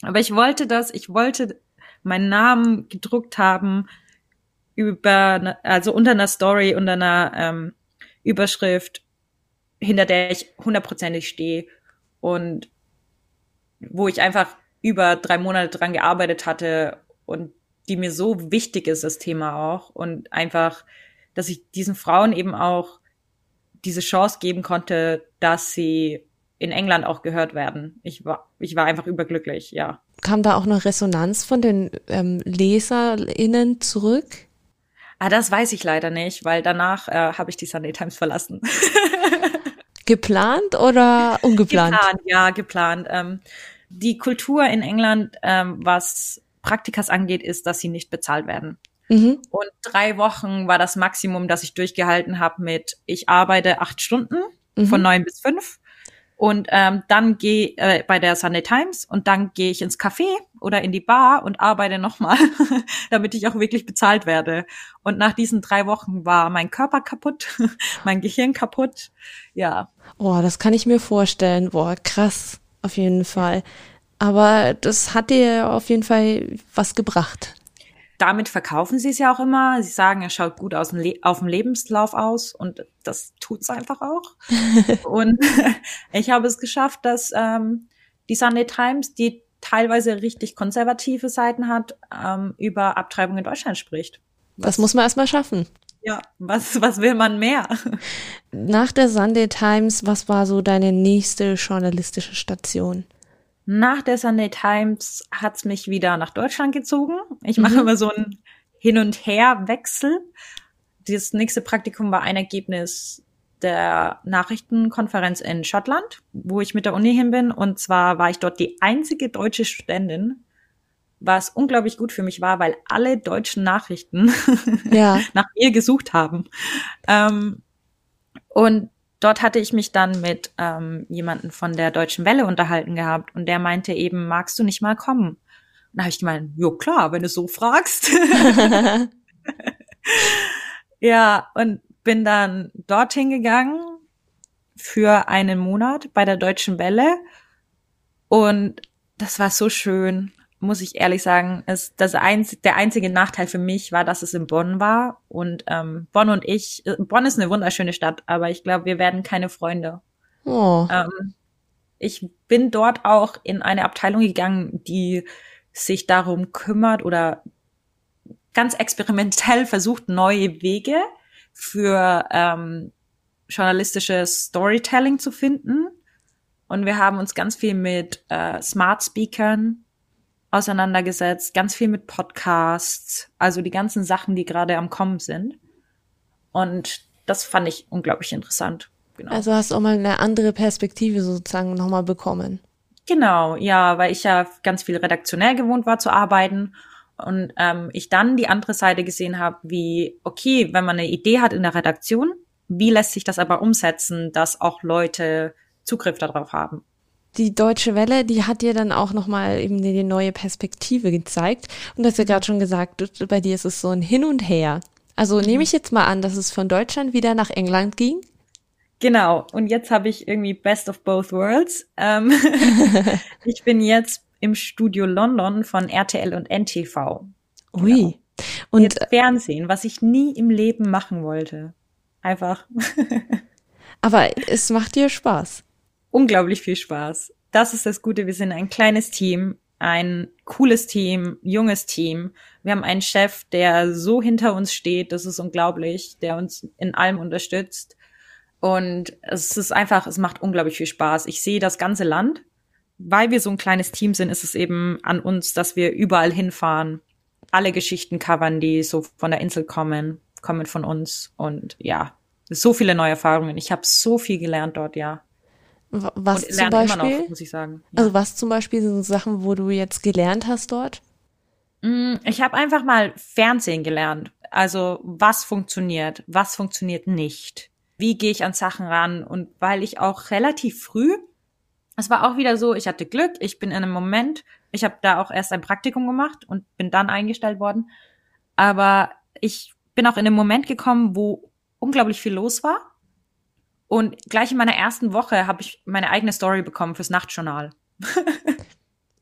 Aber ich wollte das, ich wollte meinen Namen gedruckt haben über, ne- also unter einer Story, unter einer ähm, Überschrift, hinter der ich hundertprozentig stehe und wo ich einfach über drei Monate dran gearbeitet hatte und die mir so wichtig ist, das Thema auch und einfach, dass ich diesen Frauen eben auch diese Chance geben konnte, dass sie in England auch gehört werden. Ich war, ich war einfach überglücklich, ja. Kam da auch noch Resonanz von den ähm, LeserInnen zurück? Ah, das weiß ich leider nicht, weil danach äh, habe ich die Sunday Times verlassen. Geplant oder ungeplant? Geplant, ja, geplant. Ähm, die Kultur in England, ähm, was Praktikas angeht, ist, dass sie nicht bezahlt werden. Mhm. Und drei Wochen war das Maximum, das ich durchgehalten habe mit, ich arbeite acht Stunden Mhm. von neun bis fünf. Und ähm, dann gehe äh, bei der Sunday Times und dann gehe ich ins Café oder in die Bar und arbeite nochmal, damit ich auch wirklich bezahlt werde. Und nach diesen drei Wochen war mein Körper kaputt, mein Gehirn kaputt. Ja, Oh, das kann ich mir vorstellen. Boah, krass. Auf jeden Fall. Aber das hat dir auf jeden Fall was gebracht. Damit verkaufen sie es ja auch immer. Sie sagen, er schaut gut aus dem Le auf dem Lebenslauf aus und das tut's einfach auch. und ich habe es geschafft, dass ähm, die Sunday Times, die teilweise richtig konservative Seiten hat, ähm, über Abtreibung in Deutschland spricht. Das muss man erstmal schaffen. Ja, was, was will man mehr? Nach der Sunday Times, was war so deine nächste journalistische Station? Nach der Sunday Times hat's mich wieder nach Deutschland gezogen. Ich mache Mhm. immer so einen Hin- und Her-Wechsel. Das nächste Praktikum war ein Ergebnis der Nachrichtenkonferenz in Schottland, wo ich mit der Uni hin bin. Und zwar war ich dort die einzige deutsche Studentin, was unglaublich gut für mich war, weil alle deutschen Nachrichten Ja. nach ihr gesucht haben. Ähm, und dort hatte ich mich dann mit ähm, jemanden von der Deutschen Welle unterhalten gehabt und der meinte eben, magst du nicht mal kommen? Und da habe ich gemeint, jo klar, wenn du so fragst. ja, und bin dann dorthin gegangen für einen Monat bei der Deutschen Welle und das war so schön, muss ich ehrlich sagen. Es, das einz der einzige Nachteil für mich war, dass es in Bonn war und ähm, Bonn und ich, äh, Bonn ist eine wunderschöne Stadt, aber ich glaube, wir werden keine Freunde. Oh. Ähm, ich bin dort auch in eine Abteilung gegangen, die sich darum kümmert oder ganz experimentell versucht, neue Wege für ähm, journalistisches Storytelling zu finden. Und wir haben uns ganz viel mit äh, Smart Speakern auseinandergesetzt, ganz viel mit Podcasts, also die ganzen Sachen, die gerade am Kommen sind. Und das fand ich unglaublich interessant. Genau. Also hast du auch mal eine andere Perspektive sozusagen nochmal bekommen. Genau, ja, weil ich ja ganz viel redaktionell gewohnt war zu arbeiten und ähm, ich dann die andere Seite gesehen habe, wie, okay, wenn man eine Idee hat in der Redaktion, wie lässt sich das aber umsetzen, dass auch Leute Zugriff darauf haben? Die Deutsche Welle, die hat dir dann auch nochmal eben die neue Perspektive gezeigt. Und du hast ja gerade schon gesagt, bei dir ist es so ein Hin und Her. Also nehme ich jetzt mal an, dass es von Deutschland wieder nach England ging? Genau. Und jetzt habe ich irgendwie Best of Both Worlds. Ähm ich bin jetzt im Studio London von RTL und NTV. Ui. Genau. Und jetzt Fernsehen, was ich nie im Leben machen wollte. Einfach. Aber es macht dir Spaß. Unglaublich viel Spaß. Das ist das Gute. Wir sind ein kleines Team, ein cooles Team, junges Team. Wir haben einen Chef, der so hinter uns steht, das ist unglaublich, der uns in allem unterstützt. Und es ist einfach, es macht unglaublich viel Spaß. Ich sehe das ganze Land. Weil wir so ein kleines Team sind, ist es eben an uns, dass wir überall hinfahren. Alle Geschichten covern, die so von der Insel kommen, kommen von uns. Und ja, so viele neue Erfahrungen. Ich habe so viel gelernt dort, ja. Was zum Beispiel? Noch, muss ich sagen. Ja. Also was zum Beispiel sind Sachen, wo du jetzt gelernt hast dort? Mm, ich habe einfach mal Fernsehen gelernt. Also was funktioniert, was funktioniert nicht. Wie gehe ich an Sachen ran? Und weil ich auch relativ früh, es war auch wieder so, ich hatte Glück, ich bin in einem Moment, ich habe da auch erst ein Praktikum gemacht und bin dann eingestellt worden. Aber ich bin auch in einem Moment gekommen, wo unglaublich viel los war. Und gleich in meiner ersten Woche habe ich meine eigene Story bekommen fürs Nachtjournal.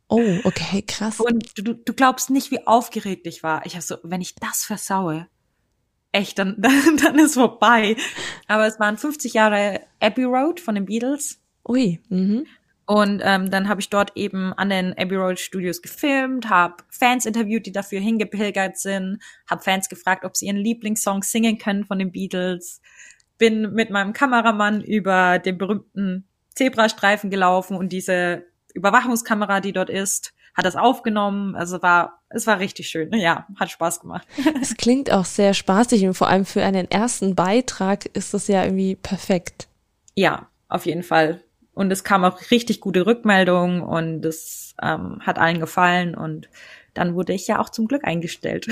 oh, okay, krass. Und du, du glaubst nicht, wie aufgeregt ich war. Ich habe so, wenn ich das versaue, echt, dann, dann, dann ist vorbei. Aber es waren 50 Jahre Abbey Road von den Beatles. Ui. Mhm. Und ähm, dann habe ich dort eben an den Abbey Road Studios gefilmt, habe Fans interviewt, die dafür hingepilgert sind, habe Fans gefragt, ob sie ihren Lieblingssong singen können von den Beatles, bin mit meinem Kameramann über den berühmten Zebrastreifen gelaufen und diese Überwachungskamera, die dort ist, hat das aufgenommen. Also war, es war richtig schön. Ja, hat Spaß gemacht. Es klingt auch sehr spaßig und vor allem für einen ersten Beitrag ist das ja irgendwie perfekt. Ja, auf jeden Fall. Und es kam auch richtig gute Rückmeldungen und es ähm, hat allen gefallen und dann wurde ich ja auch zum Glück eingestellt.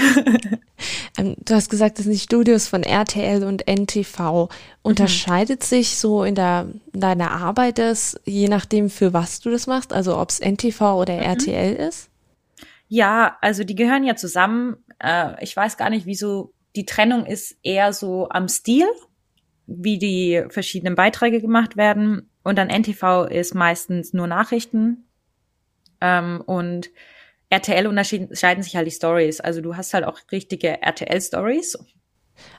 ähm, du hast gesagt, das sind die Studios von RTL und NTV. Unterscheidet mhm. sich so in der deiner Arbeit das, je nachdem, für was du das machst? Also ob es NTV oder mhm. RTL ist? Ja, also die gehören ja zusammen. Äh, ich weiß gar nicht, wieso die Trennung ist eher so am Stil, wie die verschiedenen Beiträge gemacht werden. Und dann NTV ist meistens nur Nachrichten. Ähm, und RTL unterscheiden sich halt die Stories. Also du hast halt auch richtige RTL-Stories.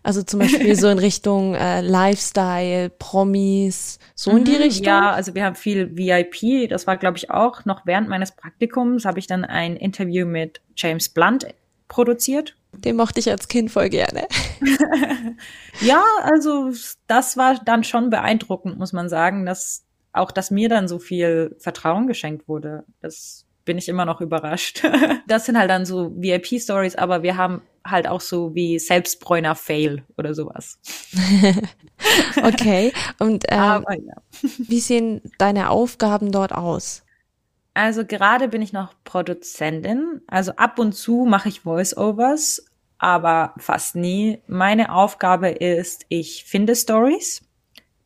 Also zum Beispiel so in Richtung äh, Lifestyle, Promis, so in die mhm, Richtung? Ja, also wir haben viel VIP. Das war, glaube ich, auch noch während meines Praktikums habe ich dann ein Interview mit James Blunt produziert. Den mochte ich als Kind voll gerne. ja, also das war dann schon beeindruckend, muss man sagen, dass auch, dass mir dann so viel Vertrauen geschenkt wurde. Das bin ich immer noch überrascht. das sind halt dann so VIP-Stories, aber wir haben halt auch so wie Selbstbräuner Fail oder sowas. okay. Und ähm, aber, ja. wie sehen deine Aufgaben dort aus? Also gerade bin ich noch Produzentin. Also ab und zu mache ich Voiceovers, aber fast nie. Meine Aufgabe ist, ich finde Stories,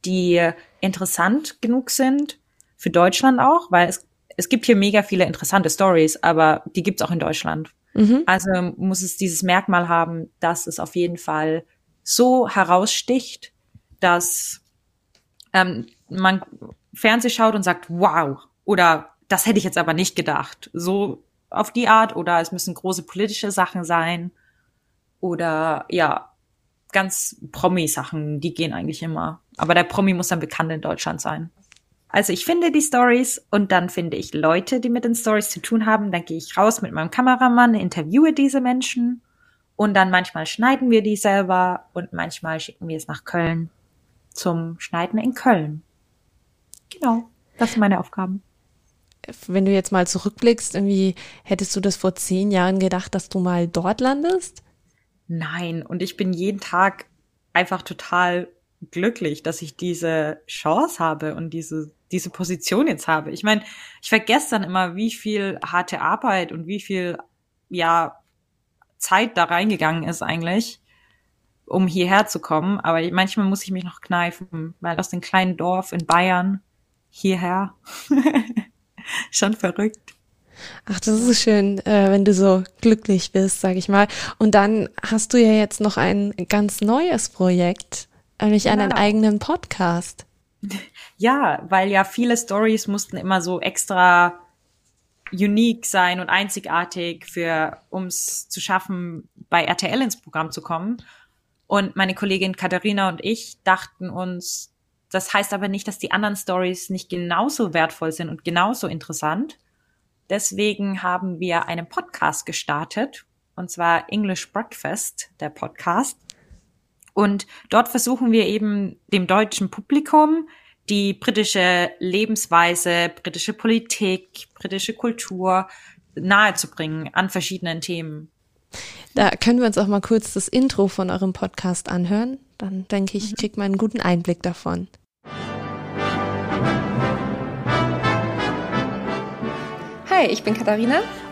die interessant genug sind für Deutschland auch, weil es, es gibt hier mega viele interessante Stories, aber die gibt's auch in Deutschland. Mhm. Also muss es dieses Merkmal haben, dass es auf jeden Fall so heraussticht, dass ähm, man Fernseh schaut und sagt, wow, oder das hätte ich jetzt aber nicht gedacht. So auf die Art oder es müssen große politische Sachen sein oder ja, ganz Promi-Sachen, die gehen eigentlich immer. Aber der Promi muss dann bekannt in Deutschland sein. Also ich finde die Stories und dann finde ich Leute, die mit den Stories zu tun haben. Dann gehe ich raus mit meinem Kameramann, interviewe diese Menschen und dann manchmal schneiden wir die selber und manchmal schicken wir es nach Köln zum Schneiden in Köln. Genau. Das sind meine Aufgaben. Wenn du jetzt mal zurückblickst, irgendwie hättest du das vor zehn Jahren gedacht, dass du mal dort landest? Nein, und ich bin jeden Tag einfach total glücklich, dass ich diese Chance habe und diese, diese Position jetzt habe. Ich meine, ich vergesse dann immer, wie viel harte Arbeit und wie viel, ja, Zeit da reingegangen ist eigentlich, um hierher zu kommen. Aber manchmal muss ich mich noch kneifen, weil aus dem kleinen Dorf in Bayern hierher. Schon verrückt. Ach, das ist schön, äh, wenn du so glücklich bist, sag ich mal. Und dann hast du ja jetzt noch ein ganz neues Projekt, nämlich genau. einen eigenen Podcast. Ja, weil ja viele Stories mussten immer so extra unique sein und einzigartig für, ums zu schaffen, bei RTL ins Programm zu kommen. Und meine Kollegin Katharina und ich dachten uns, das heißt aber nicht, dass die anderen Stories nicht genauso wertvoll sind und genauso interessant. Deswegen haben wir einen Podcast gestartet, und zwar English Breakfast, der Podcast. Und dort versuchen wir eben dem deutschen Publikum die britische Lebensweise, britische Politik, britische Kultur nahezubringen an verschiedenen Themen. Da können wir uns auch mal kurz das Intro von eurem Podcast anhören. Dann denke ich, mhm. kriegt man einen guten Einblick davon. Hi, ich bin Katharina.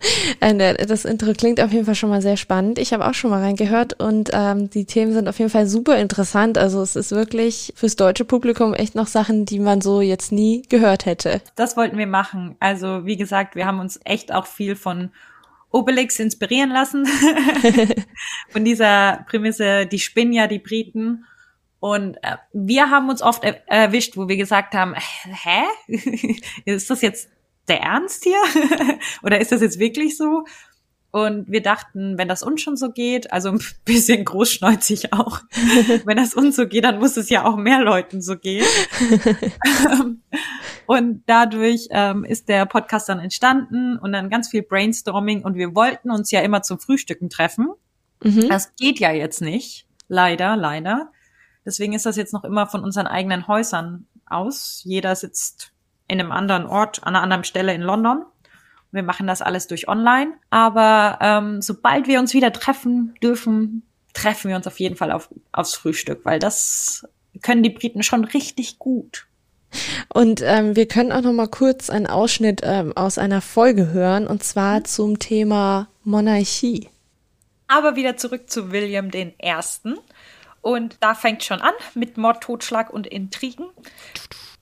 Äh, das Intro klingt auf jeden Fall schon mal sehr spannend. Ich habe auch schon mal reingehört und ähm, die Themen sind auf jeden Fall super interessant. Also es ist wirklich fürs deutsche Publikum echt noch Sachen, die man so jetzt nie gehört hätte. Das wollten wir machen. Also wie gesagt, wir haben uns echt auch viel von Obelix inspirieren lassen. von dieser Prämisse, die spinnen ja die Briten. Und äh, wir haben uns oft er erwischt, wo wir gesagt haben, hä? ist das jetzt der Ernst hier? Oder ist das jetzt wirklich so? Und wir dachten, wenn das uns schon so geht, also ein bisschen großschneuzig auch, wenn das uns so geht, dann muss es ja auch mehr Leuten so gehen. und dadurch ähm, ist der Podcast dann entstanden und dann ganz viel Brainstorming und wir wollten uns ja immer zum Frühstücken treffen. Mhm. Das geht ja jetzt nicht. Leider, leider. Deswegen ist das jetzt noch immer von unseren eigenen Häusern aus. Jeder sitzt in einem anderen Ort, an einer anderen Stelle in London. Wir machen das alles durch online. Aber ähm, sobald wir uns wieder treffen dürfen, treffen wir uns auf jeden Fall auf, aufs Frühstück, weil das können die Briten schon richtig gut. Und ähm, wir können auch noch mal kurz einen Ausschnitt ähm, aus einer Folge hören, und zwar zum Thema Monarchie. Aber wieder zurück zu William I. Und da fängt schon an mit Mord, Totschlag und Intrigen.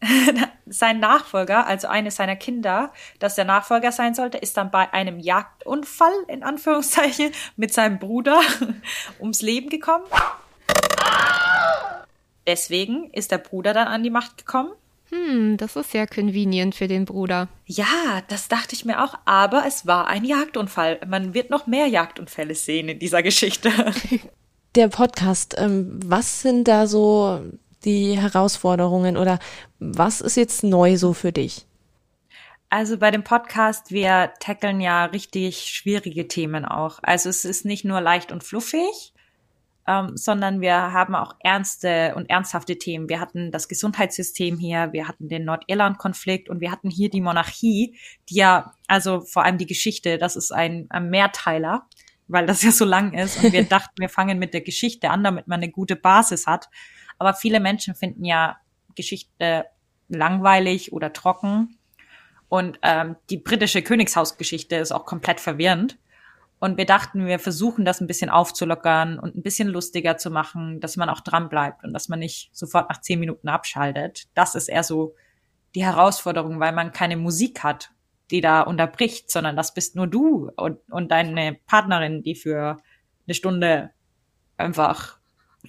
sein Nachfolger, also eines seiner Kinder, das der Nachfolger sein sollte, ist dann bei einem Jagdunfall, in Anführungszeichen, mit seinem Bruder ums Leben gekommen. Deswegen ist der Bruder dann an die Macht gekommen. Hm, das ist sehr convenient für den Bruder. Ja, das dachte ich mir auch, aber es war ein Jagdunfall. Man wird noch mehr Jagdunfälle sehen in dieser Geschichte. Der Podcast, ähm, was sind da so die Herausforderungen oder was ist jetzt neu so für dich? Also bei dem Podcast, wir tackeln ja richtig schwierige Themen auch. Also es ist nicht nur leicht und fluffig, ähm, sondern wir haben auch ernste und ernsthafte Themen. Wir hatten das Gesundheitssystem hier, wir hatten den Nordirland-Konflikt und wir hatten hier die Monarchie, die ja, also vor allem die Geschichte, das ist ein, ein Mehrteiler, weil das ja so lang ist. Und wir dachten, wir fangen mit der Geschichte an, damit man eine gute Basis hat. Aber viele Menschen finden ja Geschichte langweilig oder trocken. Und ähm, die britische Königshausgeschichte ist auch komplett verwirrend. Und wir dachten, wir versuchen das ein bisschen aufzulockern und ein bisschen lustiger zu machen, dass man auch dran bleibt und dass man nicht sofort nach zehn Minuten abschaltet. Das ist eher so die Herausforderung, weil man keine Musik hat, die da unterbricht, sondern das bist nur du und, und deine Partnerin, die für eine Stunde einfach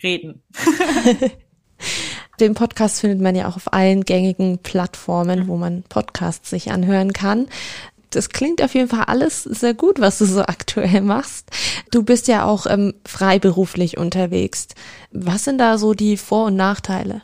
reden. Den Podcast findet man ja auch auf allen gängigen Plattformen, wo man Podcasts sich anhören kann. Das klingt auf jeden Fall alles sehr gut, was du so aktuell machst. Du bist ja auch ähm, freiberuflich unterwegs. Was sind da so die Vor- und Nachteile?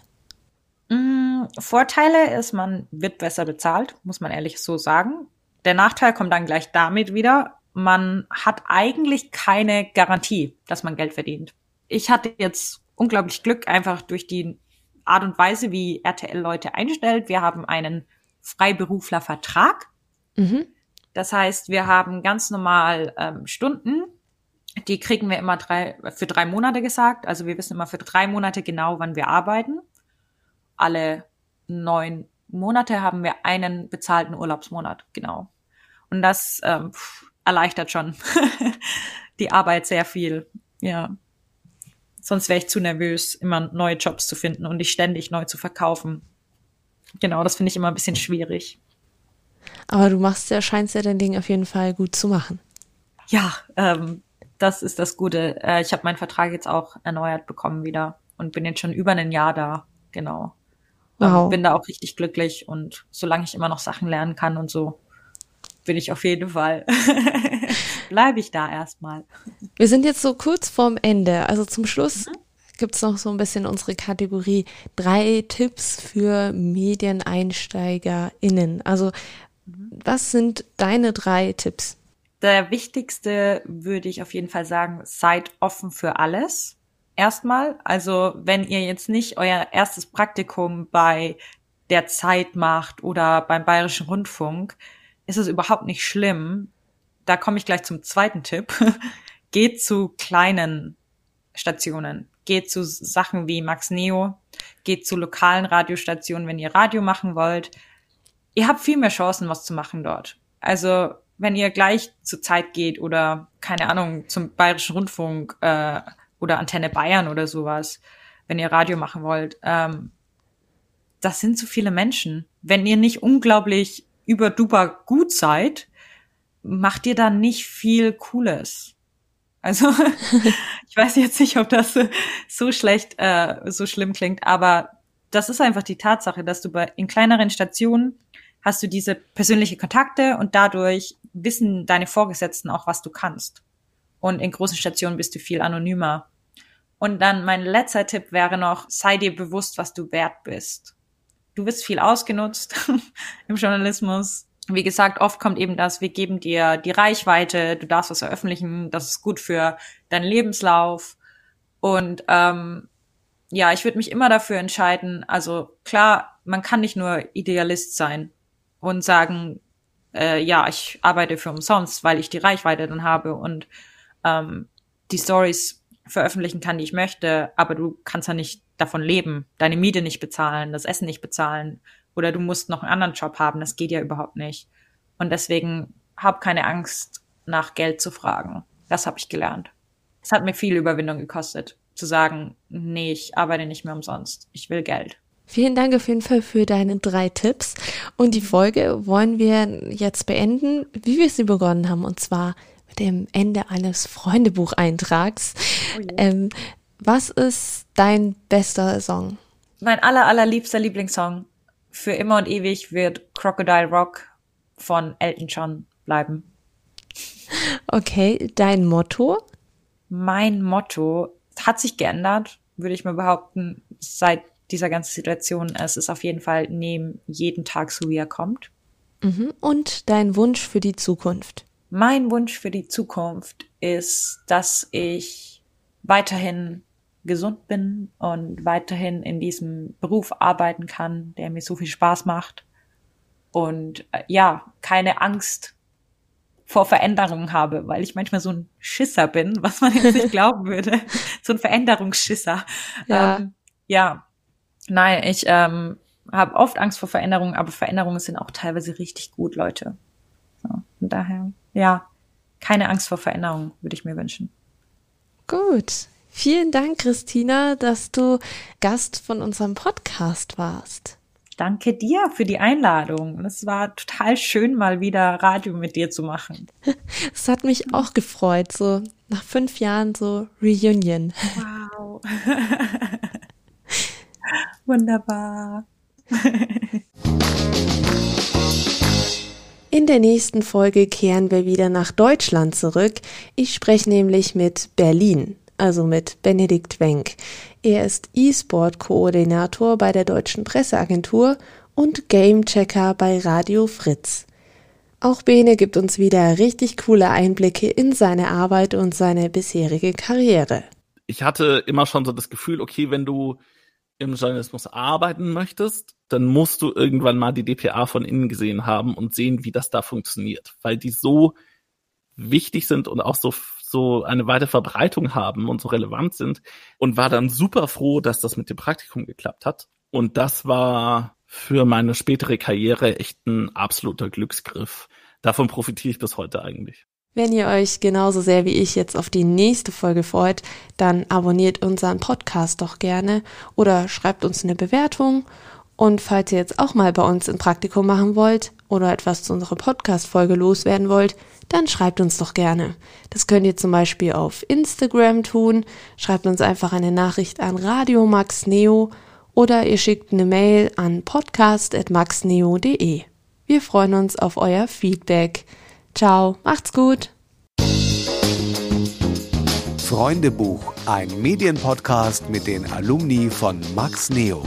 Vorteile ist, man wird besser bezahlt, muss man ehrlich so sagen. Der Nachteil kommt dann gleich damit wieder, man hat eigentlich keine Garantie, dass man Geld verdient. Ich hatte jetzt unglaublich Glück einfach durch die Art und Weise, wie RTL Leute einstellt. Wir haben einen Freiberuflervertrag. Mhm. Das heißt, wir haben ganz normal ähm, Stunden. Die kriegen wir immer drei, für drei Monate gesagt. Also wir wissen immer für drei Monate genau, wann wir arbeiten. Alle neun Monate haben wir einen bezahlten Urlaubsmonat, genau. Und das ähm, erleichtert schon die Arbeit sehr viel. Ja. Sonst wäre ich zu nervös, immer neue Jobs zu finden und dich ständig neu zu verkaufen. Genau, das finde ich immer ein bisschen schwierig. Aber du machst ja, scheinst ja dein Ding auf jeden Fall gut zu machen. Ja, ähm, das ist das Gute. Äh, ich habe meinen Vertrag jetzt auch erneuert bekommen wieder und bin jetzt schon über ein Jahr da. Genau. Ähm, wow. bin da auch richtig glücklich und solange ich immer noch Sachen lernen kann und so, bin ich auf jeden Fall. Bleibe ich da erstmal. Wir sind jetzt so kurz vorm Ende. Also zum Schluss mhm. gibt's noch so ein bisschen unsere Kategorie drei Tipps für MedieneinsteigerInnen. Also mhm. was sind deine drei Tipps? Der wichtigste würde ich auf jeden Fall sagen, seid offen für alles. Erstmal, also wenn ihr jetzt nicht euer erstes Praktikum bei der Zeit macht oder beim Bayerischen Rundfunk, ist es überhaupt nicht schlimm. Da komme ich gleich zum zweiten Tipp. geht zu kleinen Stationen. Geht zu Sachen wie Max Neo. Geht zu lokalen Radiostationen, wenn ihr Radio machen wollt. Ihr habt viel mehr Chancen, was zu machen dort. Also, wenn ihr gleich zur Zeit geht oder, keine Ahnung, zum Bayerischen Rundfunk äh, oder Antenne Bayern oder sowas, wenn ihr Radio machen wollt, ähm, das sind zu viele Menschen. Wenn ihr nicht unglaublich über duper gut seid, macht ihr dann nicht viel Cooles. Also ich weiß jetzt nicht, ob das so schlecht, äh, so schlimm klingt, aber das ist einfach die Tatsache, dass du bei in kleineren Stationen hast du diese persönliche Kontakte und dadurch wissen deine Vorgesetzten auch, was du kannst. Und in großen Stationen bist du viel anonymer. Und dann mein letzter Tipp wäre noch, sei dir bewusst, was du wert bist du wirst viel ausgenutzt im Journalismus. Wie gesagt, oft kommt eben das, wir geben dir die Reichweite, du darfst was veröffentlichen, das ist gut für deinen Lebenslauf. Und ähm, ja, ich würde mich immer dafür entscheiden, also klar, man kann nicht nur Idealist sein und sagen, äh, ja, ich arbeite für umsonst, weil ich die Reichweite dann habe und ähm, die Stories veröffentlichen kann, die ich möchte, aber du kannst ja nicht davon leben, deine Miete nicht bezahlen, das Essen nicht bezahlen oder du musst noch einen anderen Job haben, das geht ja überhaupt nicht. Und deswegen hab keine Angst, nach Geld zu fragen. Das habe ich gelernt. Es hat mir viel Überwindung gekostet, zu sagen, nee, ich arbeite nicht mehr umsonst, ich will Geld. Vielen Dank auf jeden Fall für deine drei Tipps. Und die Folge wollen wir jetzt beenden, wie wir sie begonnen haben, und zwar mit dem Ende eines Freundebucheintrags. Oh yeah. ähm, was ist dein bester Song? Mein aller, allerliebster Lieblingssong für immer und ewig wird Crocodile Rock von Elton John bleiben. Okay, dein Motto? Mein Motto hat sich geändert, würde ich mal behaupten, seit dieser ganzen Situation. Es ist auf jeden Fall nehmen jeden Tag so, wie er kommt. Mhm. Und dein Wunsch für die Zukunft? Mein Wunsch für die Zukunft ist, dass ich weiterhin gesund bin und weiterhin in diesem Beruf arbeiten kann, der mir so viel Spaß macht und äh, ja, keine Angst vor Veränderungen habe, weil ich manchmal so ein Schisser bin, was man jetzt nicht glauben würde, so ein Veränderungsschisser. Ja, ähm, ja. nein, ich ähm, habe oft Angst vor Veränderungen, aber Veränderungen sind auch teilweise richtig gut, Leute. So, von daher, ja, keine Angst vor Veränderungen würde ich mir wünschen. Gut, Vielen Dank, Christina, dass du Gast von unserem Podcast warst. Danke dir für die Einladung. Es war total schön, mal wieder Radio mit dir zu machen. Es hat mich auch gefreut, so nach fünf Jahren so Reunion. Wow. Wunderbar. In der nächsten Folge kehren wir wieder nach Deutschland zurück. Ich spreche nämlich mit Berlin also mit Benedikt Wenk. Er ist E-Sport-Koordinator bei der Deutschen Presseagentur und Gamechecker bei Radio Fritz. Auch Bene gibt uns wieder richtig coole Einblicke in seine Arbeit und seine bisherige Karriere. Ich hatte immer schon so das Gefühl, okay, wenn du im Journalismus arbeiten möchtest, dann musst du irgendwann mal die DPA von innen gesehen haben und sehen, wie das da funktioniert, weil die so wichtig sind und auch so so eine weite Verbreitung haben und so relevant sind und war dann super froh, dass das mit dem Praktikum geklappt hat. Und das war für meine spätere Karriere echt ein absoluter Glücksgriff. Davon profitiere ich bis heute eigentlich. Wenn ihr euch genauso sehr wie ich jetzt auf die nächste Folge freut, dann abonniert unseren Podcast doch gerne oder schreibt uns eine Bewertung. Und falls ihr jetzt auch mal bei uns ein Praktikum machen wollt oder etwas zu unserer Podcast-Folge loswerden wollt, dann schreibt uns doch gerne. Das könnt ihr zum Beispiel auf Instagram tun. Schreibt uns einfach eine Nachricht an Radio Max Neo oder ihr schickt eine Mail an podcast.maxneo.de. Wir freuen uns auf euer Feedback. Ciao, macht's gut. Freundebuch, ein Medienpodcast mit den Alumni von Max Neo.